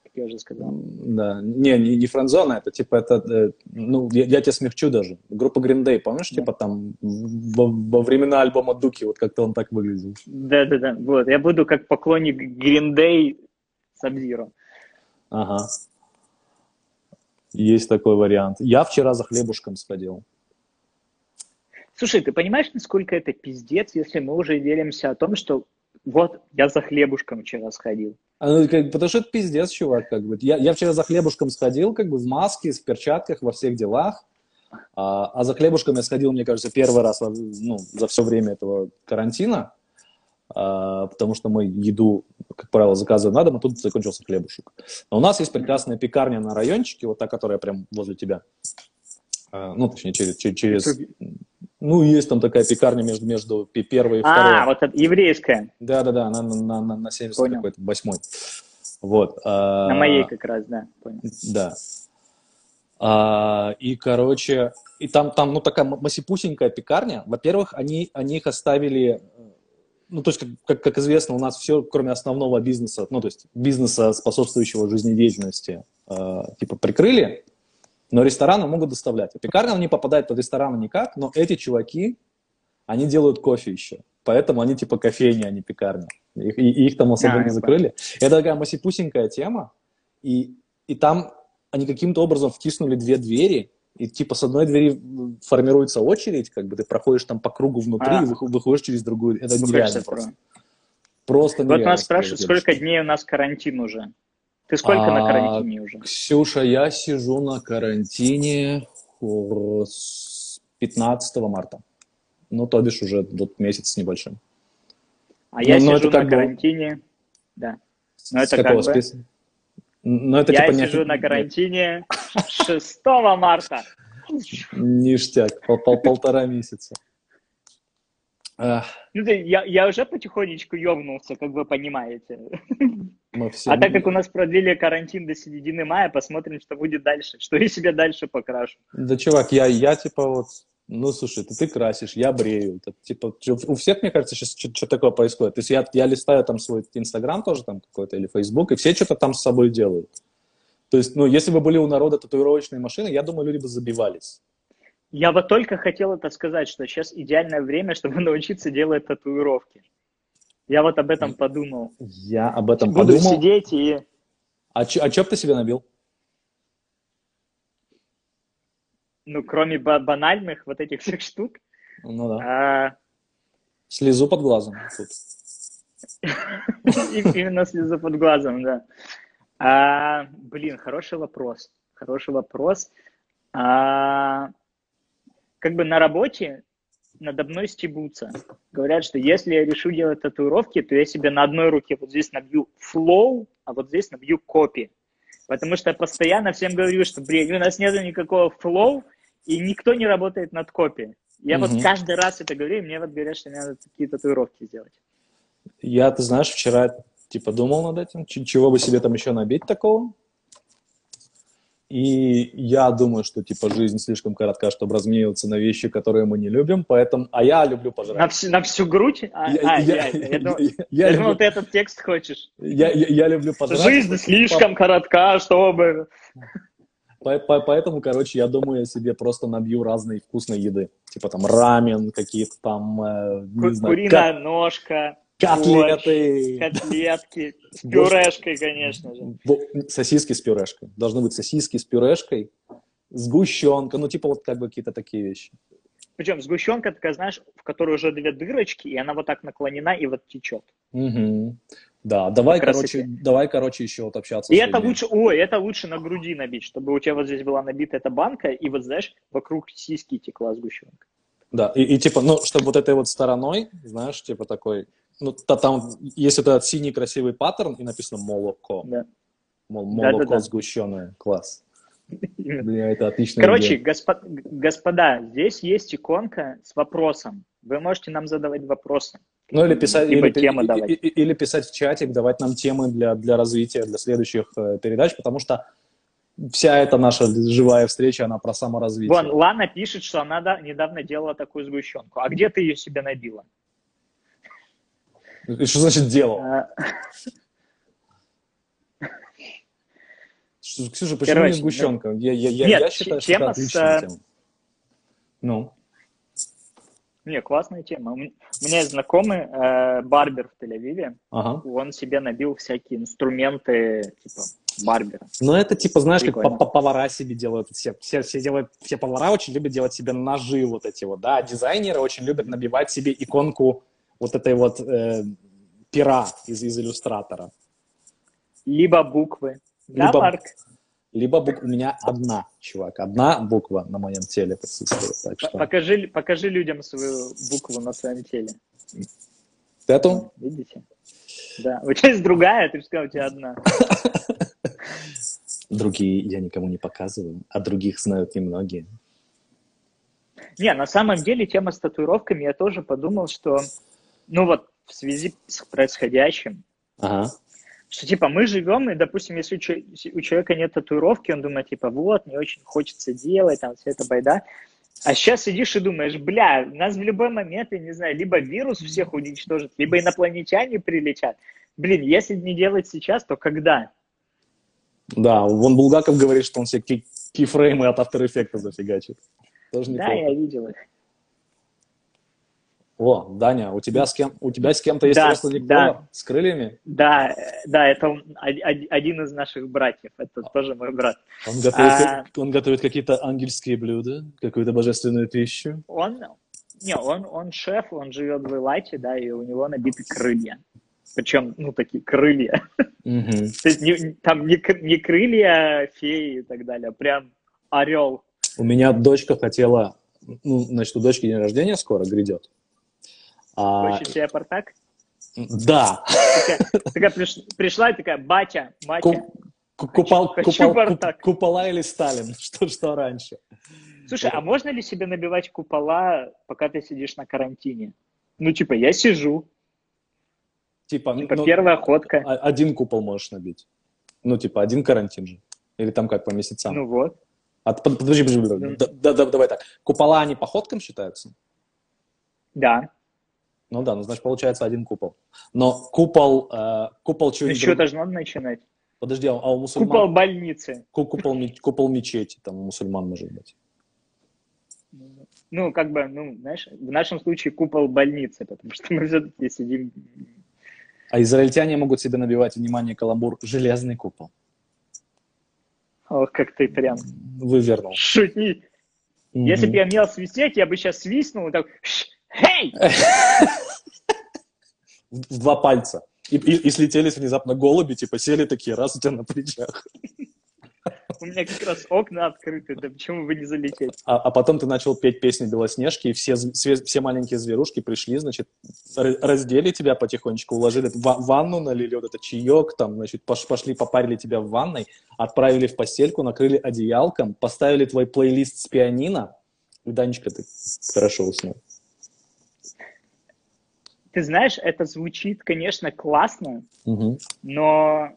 как я уже сказал. Да, не, не, не Френдзона, это типа, это, э, ну, я, я тебя смягчу даже. Группа Green Day, помнишь, да. типа там во, во времена альбома Дуки, вот как-то он так выглядел. Да-да-да, вот, я буду как поклонник Green Day Сабзиро. Ага. Есть такой вариант. Я вчера за хлебушком сходил. Слушай, ты понимаешь, насколько это пиздец, если мы уже делимся о том, что вот я за хлебушком вчера сходил. А, ну, как, потому что это пиздец, чувак, как бы. Я, я вчера за хлебушком сходил, как бы в маске, в перчатках, во всех делах. А, а за хлебушком я сходил, мне кажется, первый раз ну, за все время этого карантина. А, потому что мы еду, как правило, заказываем на дом, а тут закончился хлебушек. Но у нас есть прекрасная пекарня на райончике, вот та, которая прям возле тебя. А, ну, точнее, через... через ну, есть там такая пекарня между, между первой и а, второй. А, вот это еврейская. Да-да-да, она на, на, на, на 70 какой-то, восьмой. Вот. А, на моей как раз, да, понял. Да. А, и, короче, и там, там, ну, такая масипусенькая пекарня. Во-первых, они, они их оставили ну, то есть, как, как, как известно, у нас все, кроме основного бизнеса, ну, то есть бизнеса, способствующего жизнедеятельности, э, типа, прикрыли, но рестораны могут доставлять. А пекарня не попадает под рестораны никак, но эти чуваки, они делают кофе еще. Поэтому они типа кофейни, а не пекарня. Их, и, и их там особо а, не закрыли. Это такая масипусенькая тема. И, и там они каким-то образом втиснули две двери, и типа с одной двери формируется очередь, как бы ты проходишь там по кругу внутри а. и выходишь через другую. Это нереально просто. Просто нереально. Вот нас спрашивают, сколько дней у нас карантин уже? Ты сколько а, на карантине уже? Ксюша, я сижу на карантине с 15 марта. Ну, то бишь уже вот месяц с небольшим. А но, я но сижу на карантине, да. Но это как бы... Но это, Я типа, сижу не... на карантине 6 марта. Ништяк, пол, пол, полтора месяца. Ну, я, я уже потихонечку ёбнулся, как вы понимаете. Мы все... А так как у нас продлили карантин до середины мая, посмотрим, что будет дальше. Что я себе дальше покрашу. Да, чувак, я, я типа вот ну, слушай, ты, ты красишь, я брею. Это, типа, у всех, мне кажется, сейчас что-то такое происходит. То есть я, я листаю там свой Инстаграм тоже там какой-то или Фейсбук, и все что-то там с собой делают. То есть, ну, если бы были у народа татуировочные машины, я думаю, люди бы забивались. Я вот только хотел это сказать, что сейчас идеальное время, чтобы научиться делать татуировки. Я вот об этом подумал. Я об этом Буду подумал. Буду сидеть и... А, чё, а чё бы ты себе набил? ну, кроме банальных вот этих всех штук. Ну да. А... Слезу под глазом. Именно слезу под глазом, да. А, блин, хороший вопрос. Хороший вопрос. А, как бы на работе надо мной стебутся. Говорят, что если я решу делать татуировки, то я себе на одной руке вот здесь набью flow, а вот здесь набью copy. Потому что я постоянно всем говорю, что, блин, у нас нет никакого flow, и никто не работает над копией. Я угу. вот каждый раз это говорю, и мне вот говорят, что мне надо такие татуировки сделать. Я, ты знаешь, вчера типа думал над этим, чего бы себе там еще набить такого. И я думаю, что типа жизнь слишком коротка, чтобы размениваться на вещи, которые мы не любим, поэтому... А я люблю пожрать. На, всю, на всю грудь? А, я, а, я, я, я, думал, я, я думал, ты этот текст хочешь. Я, я, я люблю пожрать. Жизнь слишком коротка, чтобы... Поэтому, короче, я думаю, я себе просто набью разной вкусной еды. Типа там рамен, какие-то там, э, не знаю... Куриная как... ножка. Котлеты. котлетки. С пюрешкой, конечно же. Сосиски с пюрешкой. Должны быть сосиски с пюрешкой, сгущенка, ну типа вот как бы какие-то такие вещи. Причем сгущенка такая, знаешь, в которой уже две дырочки, и она вот так наклонена и вот течет. Угу. Да, давай, короче, давай, короче, еще вот общаться. И это лучше, ой, это лучше на груди набить, чтобы у тебя вот здесь была набита эта банка, и вот, знаешь, вокруг сиськи текла сгущенка. Да, и, и типа, ну, чтобы вот этой вот стороной, знаешь, типа такой, ну, то, там есть этот синий красивый паттерн, и написано молоко. Да. Мол, молоко да, да, да. сгущенное, класс. Бля, это отлично. Короче, господ, господа, здесь есть иконка с вопросом. Вы можете нам задавать вопросы. Ну, или писать, или, темы давать. Или, или писать в чатик, давать нам темы для, для развития, для следующих э, передач, потому что вся эта наша живая встреча, она про саморазвитие. Вон, Лана пишет, что она да, недавно делала такую сгущенку. А где ты ее себе набила? И что значит делал? А... Ксюша, почему Короче, не сгущенка? Да. Я, я, Нет, я считаю, что это отличная с... тема. Ну? Не, классная тема. У меня есть знакомый э, барбер в Тель-Авиве. Ага. Он себе набил всякие инструменты, типа, барбера. Ну, это типа, знаешь, Прикольно. как повара себе делают. Все, все, все, делают, все повара очень любят делать себе ножи вот эти вот, да. Дизайнеры очень любят набивать себе иконку вот этой вот э, пера из, из иллюстратора. Либо буквы. Да, либо, Марк? Либо буква. У меня одна, чувак, одна буква на моем теле присутствует. Так что... покажи, покажи людям свою букву на своем теле. Эту? Видите? Да. У тебя есть другая, ты же сказал, у тебя одна. Другие я никому не показываю, а других знают немногие. Не, на самом деле тема с татуировками, я тоже подумал, что, ну вот, в связи с происходящим, ага. что, типа, мы живем, и, допустим, если у человека нет татуировки, он думает, типа, вот, мне очень хочется делать, там, вся эта байда, а сейчас сидишь и думаешь, бля, нас в любой момент, я не знаю, либо вирус всех уничтожит, либо инопланетяне прилетят. Блин, если не делать сейчас, то когда? Да, вон Булгаков говорит, что он все кейфреймы от After Effects зафигачит. Тоже да, я видел их. О, Даня, у тебя с кем, у тебя с кем-то есть да, родственник да. с крыльями? Да, да, это он, один из наших братьев, это а, тоже мой брат. Он готовит, а, он готовит какие-то ангельские блюда, какую-то божественную пищу? Он, не, он, он шеф, он живет в Элайте, да, и у него набиты крылья. Причем, ну, такие крылья. Угу. То есть не, там не, не крылья феи и так далее, а прям орел. У меня дочка хотела, ну, значит, у дочки день рождения скоро грядет. А... Хочешь себе портак? Да. Такая, такая приш, пришла и такая, батя, батя. Купол, хочу, купол, купола или Сталин? Что, что раньше? Слушай, а можно ли себе набивать купола, пока ты сидишь на карантине? Ну, типа, я сижу. Типа, типа ну, первая ходка. Один купол можешь набить. Ну, типа, один карантин же. Или там как, по месяцам? Ну вот. А, подожди, подожди, подожди. Да, да, да, давай так. Купола, они по ходкам считаются? Да. Ну да, ну значит получается один купол. Но купол, э, купол чего Еще должно начинать. Подожди, а у мусульман... Купол больницы. Купол, купол мечети, там у мусульман может быть. Ну, как бы, ну, знаешь, в нашем случае купол больницы, потому что мы все-таки сидим... А израильтяне могут себе набивать, внимание, каламбур, железный купол. Ох, как ты прям... Вывернул. Шути. Mm-hmm. Если бы я умел свистеть, я бы сейчас свистнул и так, «Хей!» В два пальца. И, и, и слетелись внезапно голуби, типа сели такие, раз у тебя на плечах. У меня как раз окна открыты, да почему бы не залететь? А, а потом ты начал петь песни Белоснежки, и все, все, все маленькие зверушки пришли, значит, раздели тебя потихонечку, уложили в ванну, налили вот это чаек, там, значит, пошли, попарили тебя в ванной, отправили в постельку, накрыли одеялком, поставили твой плейлист с пианино, и, Данечка, ты хорошо уснул. Ты знаешь, это звучит, конечно, классно, угу. но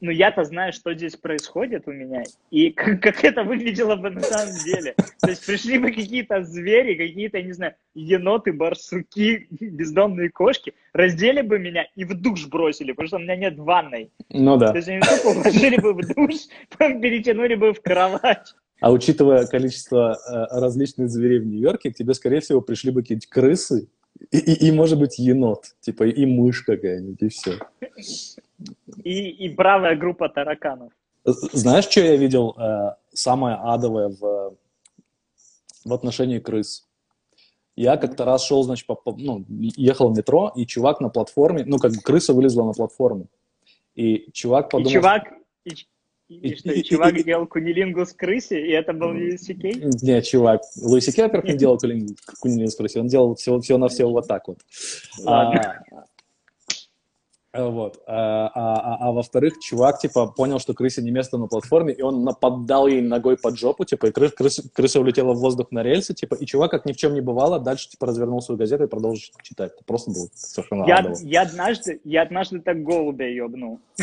ну я-то знаю, что здесь происходит у меня, и как, как это выглядело бы на самом деле. То есть пришли бы какие-то звери, какие-то, не знаю, еноты, барсуки, бездомные кошки, раздели бы меня и в душ бросили, потому что у меня нет ванной. Ну да. То есть они тупо уложили бы в душ, перетянули бы в кровать. А учитывая количество э, различных зверей в Нью-Йорке, к тебе, скорее всего, пришли бы какие-нибудь крысы и, и, и, может быть, енот, типа, и мышь какая-нибудь, и все. И, и бравая группа тараканов. Знаешь, что я видел э, самое адовое в, в отношении крыс? Я как-то раз шел, значит, по, по, ну, ехал в метро, и чувак на платформе, ну, как бы крыса вылезла на платформу. И чувак подумал... И чувак, и, и, что, и, чувак и, делал кунилингус крысе, и это был Луи Кей? Нет, чувак, Луи Кей, во-первых, не делал кунилингус крысе, он делал всего, всего на всего вот так вот. Ладно. А, Э, вот. А, а, а, а во-вторых, чувак, типа, понял, что крысе не место на платформе, и он нападал ей ногой под жопу, типа, и крыс, крыс, крыса улетела в воздух на рельсы, типа, и чувак, как ни в чем не бывало, дальше, типа, развернул свою газету и продолжил читать. Это просто было совершенно я, я однажды, я однажды так голубя ебнул.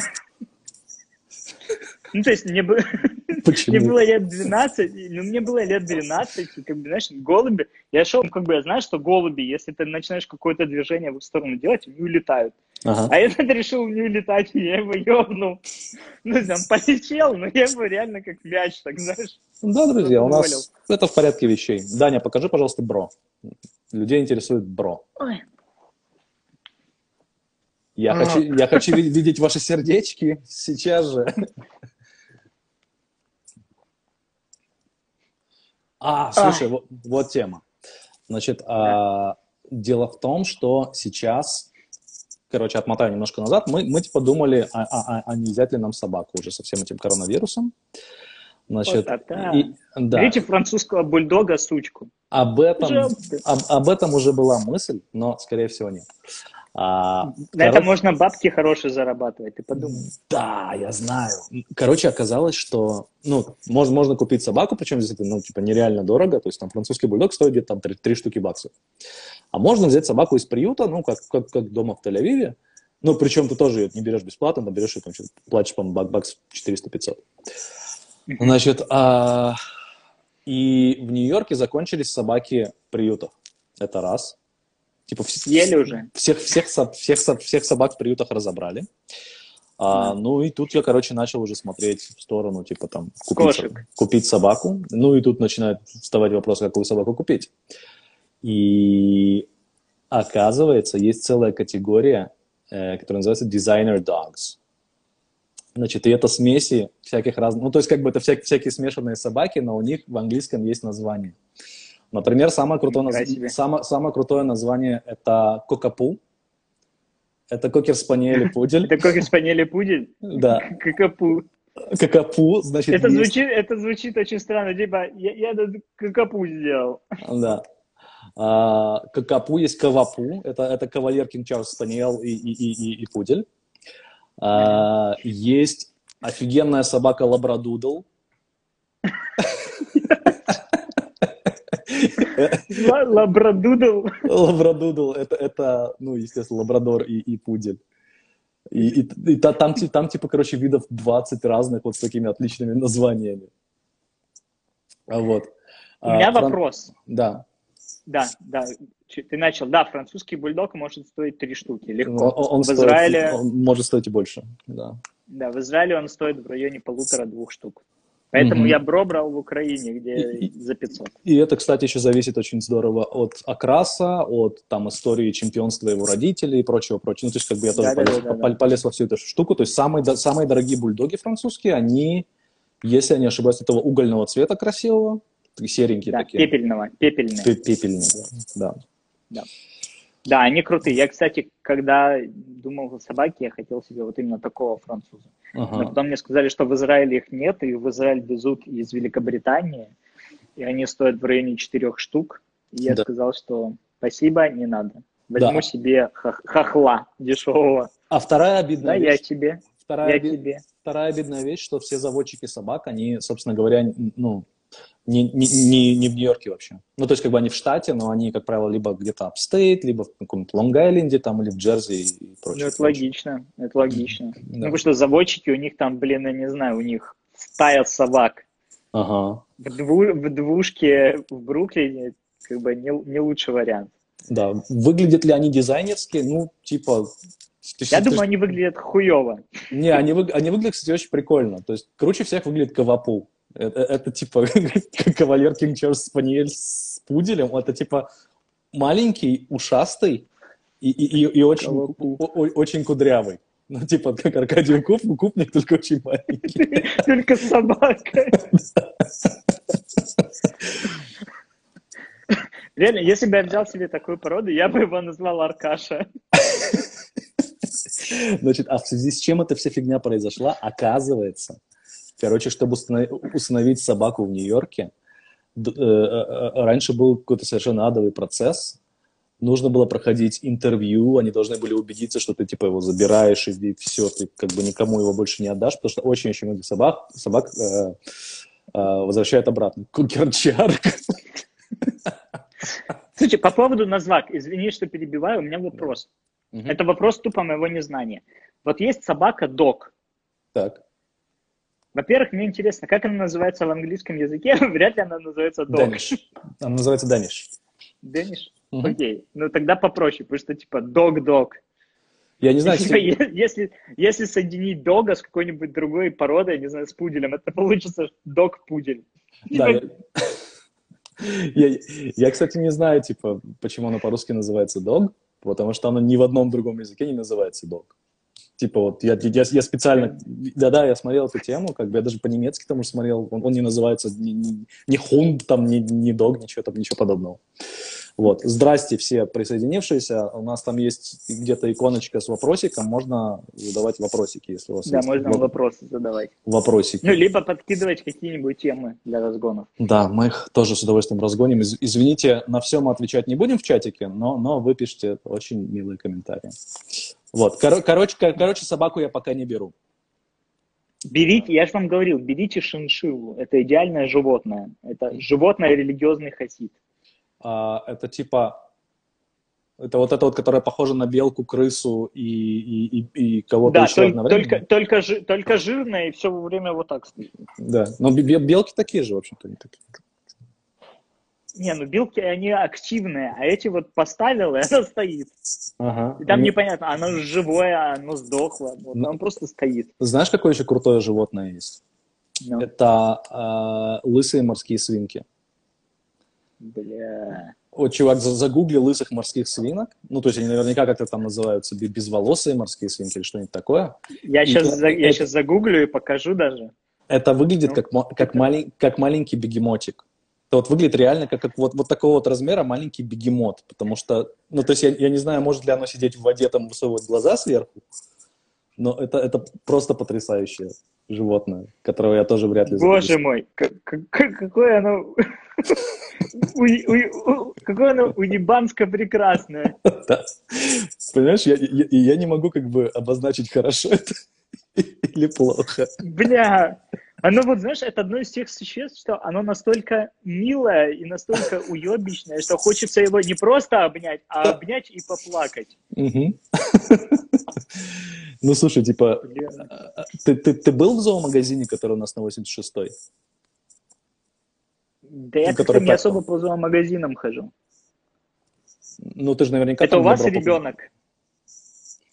Ну, то есть мне, бы... мне было лет 12, ну, мне было лет 12, как бы, знаешь, голуби, я шел, как бы, я знаю, что голуби, если ты начинаешь какое-то движение в их сторону делать, они улетают. Ага. А этот решил не улетать, и я его ебнул. Ну, там, полетел, но я его реально как мяч, так знаешь. Да, друзья, у нас это в порядке вещей. Даня, покажи, пожалуйста, бро. Людей интересует бро. Ой. Я, а. хочу, я хочу видеть ваши сердечки сейчас же. А, слушай, вот, вот тема. Значит, а, дело в том, что сейчас, короче, отмотаю немножко назад, мы, мы типа думали, а, а, а не взять ли нам собаку уже со всем этим коронавирусом. Значит, вот и, да. Берите французского бульдога сучку. Об этом, об, об этом уже была мысль, но, скорее всего, нет. А, На короче, это можно бабки хорошие зарабатывать, ты подумай. Да, я знаю. Короче, оказалось, что ну, можно, можно купить собаку, причем здесь это ну, типа, нереально дорого, то есть там французский бульдог стоит где-то там 3, 3 штуки баксов. А можно взять собаку из приюта, ну, как, как, как дома в Тель-Авиве, ну, причем ты тоже ее не берешь бесплатно, но берешь ее, там, платишь, по-моему, бакс 400-500. Значит, а, и в Нью-Йорке закончились собаки приютов. Это раз. Типа, Съели уже? Всех, всех, всех, всех, всех собак в приютах разобрали. А, ну и тут я, короче, начал уже смотреть в сторону, типа там, купить, купить собаку. Ну и тут начинает вставать вопрос, какую собаку купить. И оказывается, есть целая категория, э, которая называется designer dogs. Значит, и это смеси всяких разных, ну то есть как бы это вся, всякие смешанные собаки, но у них в английском есть название. Например, самое крутое, наз... самое, самое крутое название это Кокапу. Это кокер-спаниель и пудель. Это кокер-спаниель и пудель? Да. Кокапу. Какапу, значит, это есть... звучит, это звучит очень странно, типа, я, я какапу сделал. Да. А, кокапу есть кавапу, это, это кавалер Кинг Чарльз Спаниель и, и, и, и, и пудель. А, есть офигенная собака Labradoodle. Labradoodle. Labradoodle, это, это, ну, естественно, лабрадор и, и пудель. И, и, и та, там, там, типа, короче, видов 20 разных вот с такими отличными названиями. А вот. У меня а, вопрос. Да. Да, да. Ты начал. Да, французский бульдог может стоить три штуки. Легко. Он, он, в стоит, Израиле... он может стоить и больше, да. Да, в Израиле он стоит в районе полутора-двух штук. Поэтому mm-hmm. я бро брал в Украине, где и, за 500. И это, кстати, еще зависит очень здорово от окраса, от там истории чемпионства его родителей и прочего, прочего. Ну, то есть, как бы я тоже да, полез, да, да, да. полез во всю эту штуку. То есть, самые, самые дорогие бульдоги французские, они, если я не ошибаюсь, этого угольного цвета красивого, серенькие да, такие. пепельного, пепельные. Пепельные, да. да. Да, они крутые. Я, кстати, когда думал о собаке, я хотел себе вот именно такого француза. Ага. Но потом мне сказали, что в Израиле их нет, и в Израиль везут из Великобритании, и они стоят в районе четырех штук. И я да. сказал, что спасибо, не надо. Возьму да. себе хох- хохла дешевого. А вторая обидная да, вещь. я тебе. Вторая, я оби... тебе. вторая обидная вещь, что все заводчики собак, они, собственно говоря, ну, не, не, не, не в Нью-Йорке вообще. Ну, то есть, как бы они в штате, но они, как правило, либо где-то upstate, либо в каком-то Лонг-Айленде там, или в Джерси и прочее. Ну, это логично, это логично. Да. Ну, потому что заводчики, у них там, блин, я не знаю, у них стая собак. Ага. В, дву, в двушке в Бруклине как бы не, не лучший вариант. Да. Выглядят ли они дизайнерские? Ну, типа... Ты, Я думаю, ты... они выглядят хуево. Не, они, вы... они выглядят, кстати, очень прикольно. То есть круче всех выглядит Кавапул. Это, это типа кавалер Кинг Чарльз Спаниель с пуделем. Это типа маленький, ушастый и, и, и, и очень, о, очень кудрявый. Ну, типа, как Аркадий Куп, купник, только очень маленький. Только собака. Реально, если бы я взял себе такую породу, я бы его назвал Аркаша. Значит, а в связи с чем эта вся фигня произошла? Оказывается, Короче, чтобы установить собаку в Нью-Йорке, э, э, раньше был какой-то совершенно адовый процесс. Нужно было проходить интервью, они должны были убедиться, что ты типа его забираешь и все, ты как бы никому его больше не отдашь, потому что очень-очень многих собак, собак э, э, возвращают обратно. Кукерчарк. Слушай, по поводу назвак, извини, что перебиваю, у меня вопрос. Угу. Это вопрос тупо моего незнания. Вот есть собака дог. Так. Во-первых, мне интересно, как она называется в английском языке? Вряд ли она называется dog. Danish. Она называется Danish. Danish? Угу. Окей. Ну тогда попроще, потому что типа dog-dog. Я не знаю, если, если, если соединить дога с какой-нибудь другой породой, не знаю, с пуделем, это получится дог-пудель. Да, я, я, я, кстати, не знаю, типа, почему оно по-русски называется dog, потому что оно ни в одном другом языке не называется dog. Типа вот я, я, я специально, да-да, я смотрел эту тему, как бы я даже по-немецки тому же смотрел, он, он не называется ни, ни, ни хунд, там, ни, ни дог, ничего там, ничего подобного. Вот. Здрасте все присоединившиеся. У нас там есть где-то иконочка с вопросиком. Можно задавать вопросики, если у вас да, есть. Да, можно в... вопросы задавать. Вопросики. Ну, либо подкидывать какие-нибудь темы для разгонов. Да, мы их тоже с удовольствием разгоним. Извините, на все мы отвечать не будем в чатике, но, но вы пишите очень милые комментарии. Вот, Кор- короче, кор- короче, собаку я пока не беру. Берите, я же вам говорил, берите шиншиллу. Это идеальное животное. Это животное религиозный хасид. А, это типа это вот это вот, которое похоже на белку, крысу и, и, и, и кого-то да, еще только, одновременно. Только, только, жи, только жирное и все время вот так стоит. Да, но белки такие же, в общем-то, не такие. Не, ну белки, они активные, а эти вот поставил, и она стоит. Ага. И там они... непонятно, оно живое, оно сдохло, вот, ну, оно просто стоит. Знаешь, какое еще крутое животное есть? No. Ну. Это э, лысые морские свинки. Бля. Вот чувак загугли лысых морских свинок. Ну, то есть они наверняка как-то там называются безволосые морские свинки или что-нибудь такое. Я, и сейчас, это, я это, сейчас загуглю и покажу даже. Это выглядит ну, как, как, малень, как маленький бегемотик то вот выглядит реально как, как вот, вот такого вот размера маленький бегемот, потому что, ну, то есть я, я не знаю, может ли оно сидеть в воде, там, высовывать глаза сверху, но это, это просто потрясающее животное, которого я тоже вряд ли Боже запишу. мой, как, как, какое оно... Какое оно уебанско прекрасное. Понимаешь, я не могу как бы обозначить, хорошо это или плохо. Бля, оно вот, знаешь, это одно из тех существ, что оно настолько милое и настолько уебищное, что хочется его не просто обнять, а обнять и поплакать. Ну, слушай, типа, ты, ты, ты был в зоомагазине, который у нас на 86-й? Да я как-то не особо по зоомагазинам хожу. Ну, ты же наверняка... Это у вас ребенок?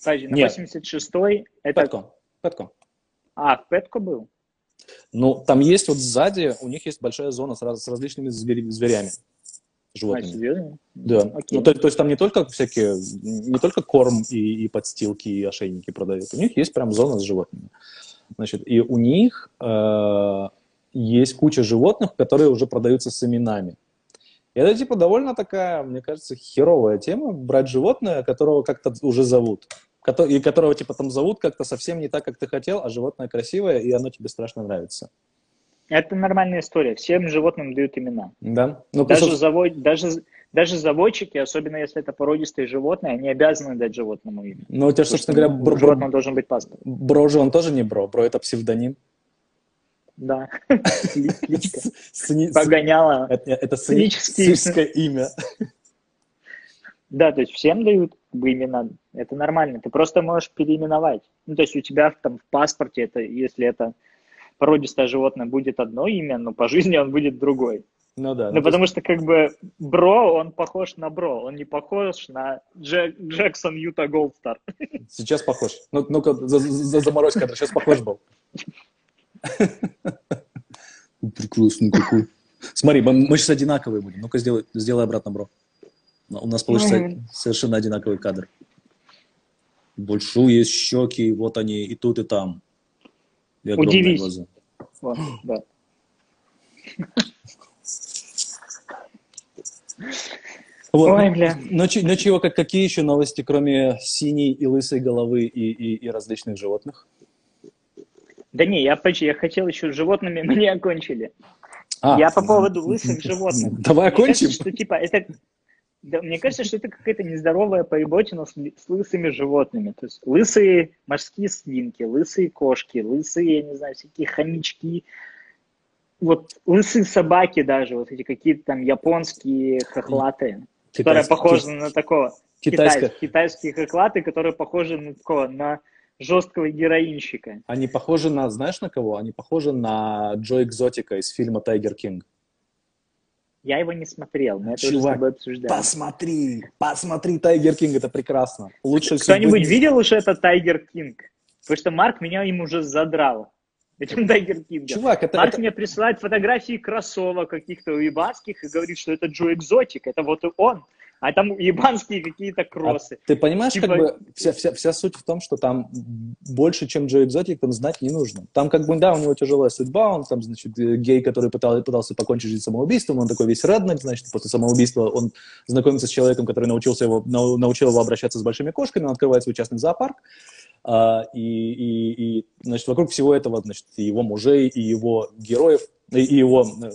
Подожди, на 86-й... Это... Петко. Петко. А, в Петко был? Ну, там есть вот сзади, у них есть большая зона с, раз, с различными звери, зверями, животными. А, серьезно? Да. Окей. Ну, то, то есть там не только всякие, не только корм и, и подстилки, и ошейники продают. У них есть прям зона с животными. Значит, и у них э, есть куча животных, которые уже продаются с именами. И это, типа, довольно такая, мне кажется, херовая тема, брать животное, которого как-то уже зовут. И которого, типа, там зовут как-то совсем не так, как ты хотел, а животное красивое, и оно тебе страшно нравится. Это нормальная история. Всем животным дают имена. Да? Ну, даже, просто... завод... даже, даже заводчики, особенно если это породистые животные, они обязаны дать животному имя. Ну, у тебя, собственно говоря, бро... животному должен быть паспорт. Бро же он тоже не бро, бро это псевдоним. Да. Погоняла. Это сценическое имя. Да, то есть всем дают имена. Это нормально. Ты просто можешь переименовать. Ну, то есть у тебя там в паспорте, это, если это породистое животное, будет одно имя, но по жизни он будет другой. Ну да. Ну, ну потому что как бы Бро, он похож на Бро, он не похож на Джек, Джексон Юта Голдстар. Сейчас похож. Ну, ну-ка, за, за, заморозь кадр, сейчас похож был. Прекрасный какой. Смотри, мы сейчас одинаковые будем. Ну-ка, сделай, сделай обратно, бро. У нас получится совершенно одинаковый кадр. Большие щеки, вот они и тут, и там. И Удивись. Глаза. Вот, да. Вот. Ой, бля. Ну, ну чего, как, какие еще новости, кроме синей и лысой головы и, и, и различных животных? Да не, я, я хотел еще с животными, мы не окончили. А, я по поводу лысых животных. Давай окончим. Кажется, что, типа, это, да, мне кажется, что это какая-то нездоровая поеботина с, с лысыми животными. То есть лысые морские свинки, лысые кошки, лысые, я не знаю, всякие хомячки. Вот лысые собаки даже, вот эти какие-то там японские хохлатые, Китайский, которые похожи на такого. Китайские, китайские хохлаты, которые похожи на такого, на жесткого героинщика. Они похожи на, знаешь, на кого? Они похожи на Джо Экзотика из фильма «Tiger King». Я его не смотрел, мы это Чувак, уже с тобой обсуждали. посмотри, посмотри «Tiger King», это прекрасно. Лучше Кто-нибудь судьбы... видел уже это «Тайгер Кинг»? Потому что Марк меня им уже задрал. Этим Tiger King ом. Чувак, это... Марк это... мне присылает фотографии кроссовок каких-то уебанских и говорит, что это Джо Экзотик, это вот и он а там ебанские какие-то кроссы. А ты понимаешь, типа... как бы вся, вся, вся суть в том, что там больше, чем Джо Экзотик, там знать не нужно. Там как бы, да, у него тяжелая судьба, он там, значит, гей, который пытал, пытался покончить жизнь самоубийством, он такой весь реднек, значит, после самоубийства он знакомится с человеком, который научился его, научил его обращаться с большими кошками, он открывает свой частный зоопарк, а, и, и, и, значит, вокруг всего этого, значит, и его мужей, и его героев, и его э,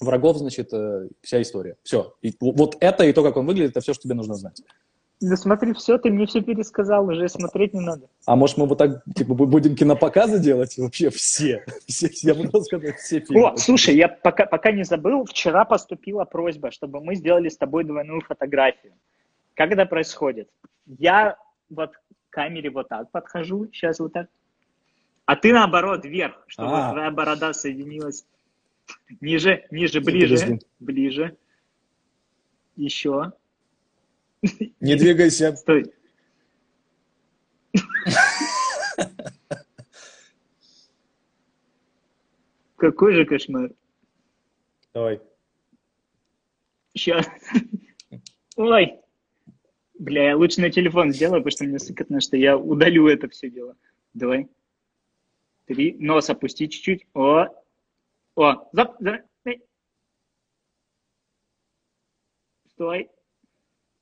врагов, значит, э, вся история. Все. И вот это и то, как он выглядит, это все, что тебе нужно знать. Да смотри, все, ты мне все пересказал, уже смотреть не надо. А может мы вот так, типа, будем кинопоказы делать? Вообще все. все я могу сказать все фильмы. О, слушай, я пока, пока не забыл, вчера поступила просьба, чтобы мы сделали с тобой двойную фотографию. Как это происходит? Я вот к камере вот так подхожу, сейчас вот так, а ты наоборот вверх, чтобы А-а-а. твоя борода соединилась Ниже, ниже, ближе, Подожди. ближе. Еще. Не двигайся. Стой. Какой же кошмар. Давай. Сейчас. Ой. Бля, я лучше на телефон сделаю, потому что мне сыкотно, что я удалю это все дело. Давай. Три. Нос опусти чуть-чуть. О, о, зап... Стой.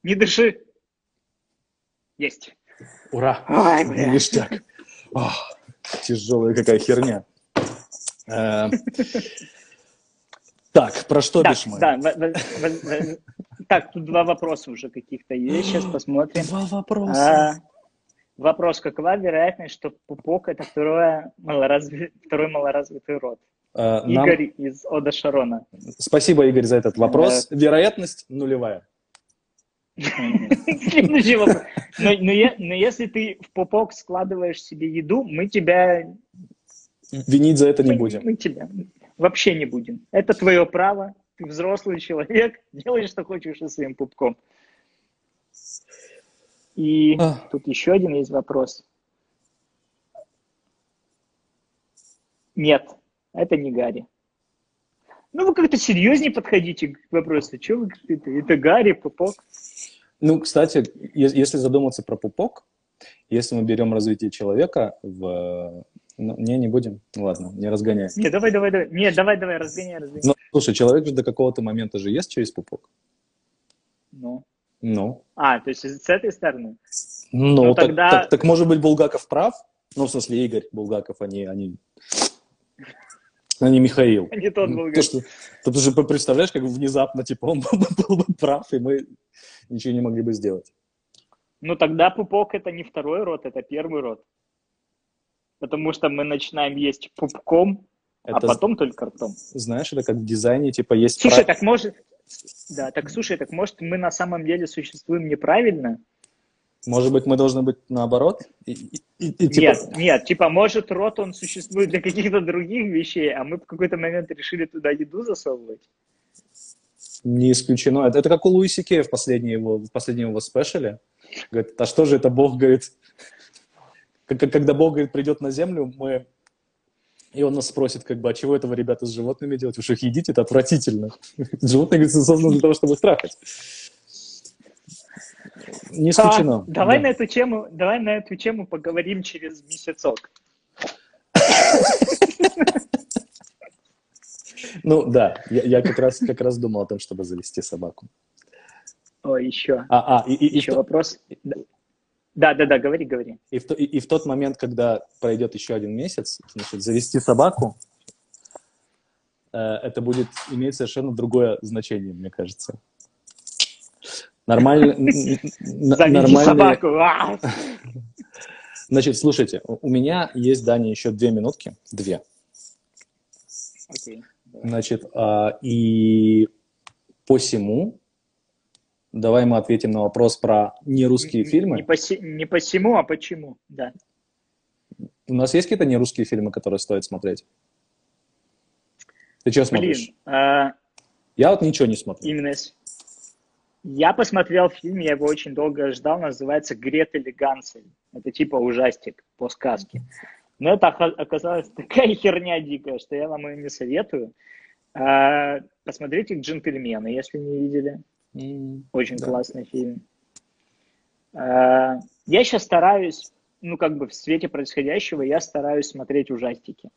Не дыши. Есть. Ура. Ой, бля. Ништяк. О, тяжелая какая херня. Э, так, про что так, бишь мы? Да, так, тут два вопроса уже каких-то есть. Сейчас посмотрим. Два вопроса. А, вопрос. Какова вероятность, что пупок – это второе малоразви... второй малоразвитый род? Э, нам... Игорь из Ода Шарона. Спасибо, Игорь, за этот вопрос. Да. Вероятность нулевая. Следующий вопрос. Но, но, но если ты в пупок складываешь себе еду, мы тебя... Винить за это не будем. Мы тебя вообще не будем. Это твое право. Ты взрослый человек. Делай, что хочешь со своим пупком. И а. тут еще один есть вопрос. Нет, это не Гарри. Ну, вы как-то серьезнее подходите к вопросу. Что вы это, это Гарри, пупок? Ну, кстати, если задуматься про пупок, если мы берем развитие человека в, Ну, не, не будем. Ладно, не разгоняй. Не, давай, давай, давай. Не, давай, давай, разгоняй, разгоняй. Ну, слушай, человек же до какого-то момента же ест через пупок. Ну. Ну. А, то есть с этой стороны? Ну, Ну, так, тогда- так, так может быть Булгаков прав? Ну, в смысле, Игорь Булгаков, а не, а не, а не Михаил. Не тот Ну, был. То, что, то ты же представляешь, как внезапно, типа, он был бы прав, и мы ничего не могли бы сделать. Ну, тогда пупок это не второй рот, это первый рот. Потому что мы начинаем есть пупком, а Это, потом только ртом. знаешь, это как в дизайне, типа, есть... Слушай, прав- так может... Да, так слушай, так может мы на самом деле существуем неправильно? Может быть, мы должны быть наоборот? И, и- и- типа, Нет, нет, типа, может, рот он существует для каких-то других вещей, а мы в какой-то момент решили туда еду засовывать. Не исключено. Это, это как у Луиси Кея в последнем его, в последнем его спешле. Говорит, а что же это Бог, говорит, когда Бог, говорит, придет на землю, мы... И он нас спросит, как бы, а чего этого ребята с животными делать? Вы что, их едите? Это отвратительно. Животные, говорит, созданы для того, чтобы страхать. Не исключено. А, давай Да. на эту тему, давай на эту тему поговорим через месяцок. Ну, да, я, я как, раз, как раз думал о том, чтобы завести собаку. О, еще, А, а и, и- и еще то- вопрос. Да, да, да, говори, говори. И в, и- и в тот момент, когда пройдет еще один месяц, значит, завести собаку, э, это будет иметь совершенно другое значение, мне кажется. Нормально. нормальные- собаку. А! Значит, слушайте, у меня есть, Даня, еще две минутки. Две. Окей. Значит, а, и посему давай мы ответим на вопрос про нерусские Не фильмы. по, се- не по всему, а почему, да. У нас есть какие-то нерусские фильмы, которые стоит смотреть? Ты что смотришь? Блин, а, Я вот ничего не смотрю. именно... с- Я посмотрел фильм, я его очень долго ждал, называется «Гретель и Гансель». Это типа ужастик по сказке. Но это ока- оказалась такая херня дикая, что я вам ее не советую. А, Посмотрите «Джентльмены», если не видели. Очень Да. классный фильм. А, Я сейчас стараюсь, ну, как бы в свете происходящего, я стараюсь смотреть ужастики.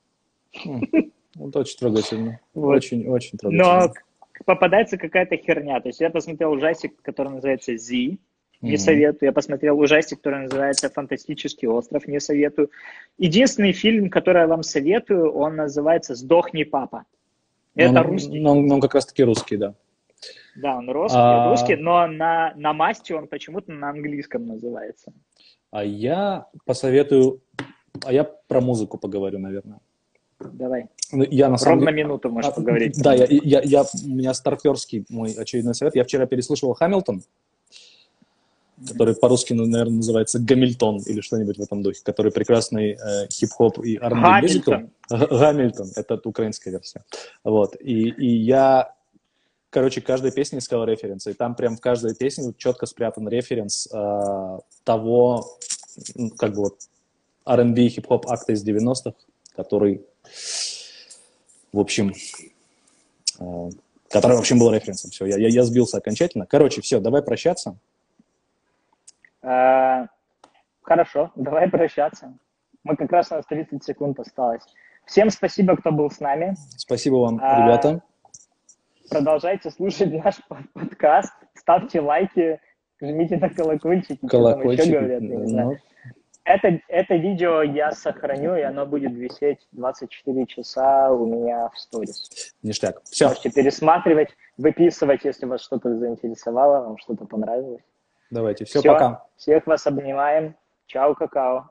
Вот очень трогательно. Вот. Очень, очень трогательно. Но попадается какая-то херня. То есть я посмотрел ужастик, который называется «Зи», не Мгм. советую. Я посмотрел ужастик, который называется «Фантастический остров», не советую. Единственный фильм, который я вам советую, он называется «Сдохни, папа». Это Но русский. Но, он- но он как раз-таки русский, да. Да, он русский, А- русский, но на, на масте он почему-то на английском называется. А я посоветую... А я про музыку поговорю, наверное. Давай. Ну, Я на самом Ровно деле- минуту можешь А, поговорить. Да, я, я, я, у меня старперский мой очередной совет. Я вчера переслушивал «Хамилтон», который по-русски, ну, наверное, называется «Гамильтон» или что-нибудь в этом духе, который прекрасный э, хип-хоп и R&B мюзикл. Гамильтон. Это украинская версия. Вот, и, и я, короче, каждой песне искал референсы, и там прям в каждой песне четко спрятан референс э, того, как бы вот, R&B хип-хоп акта из 90-х, который, в общем, э, который, в общем, был референсом. Все, я, я, я сбился окончательно. Короче, все, давай прощаться. А, Хорошо, давай прощаться. Мы как раз у нас 30 секунд осталось. Всем спасибо, кто был с нами. Спасибо вам, А, ребята. Продолжайте слушать наш под- подкаст, ставьте лайки, жмите на колокольчики. что там еще Колокольчик. говорят, я не знаю. Это, это видео я сохраню, и оно будет висеть 24 часа у меня в сторис. ништяк. Все, Можете пересматривать, выписывать, если вас что-то заинтересовало, вам что-то понравилось. давайте. Все, Всё. пока. Всех вас обнимаем. Чао, какао.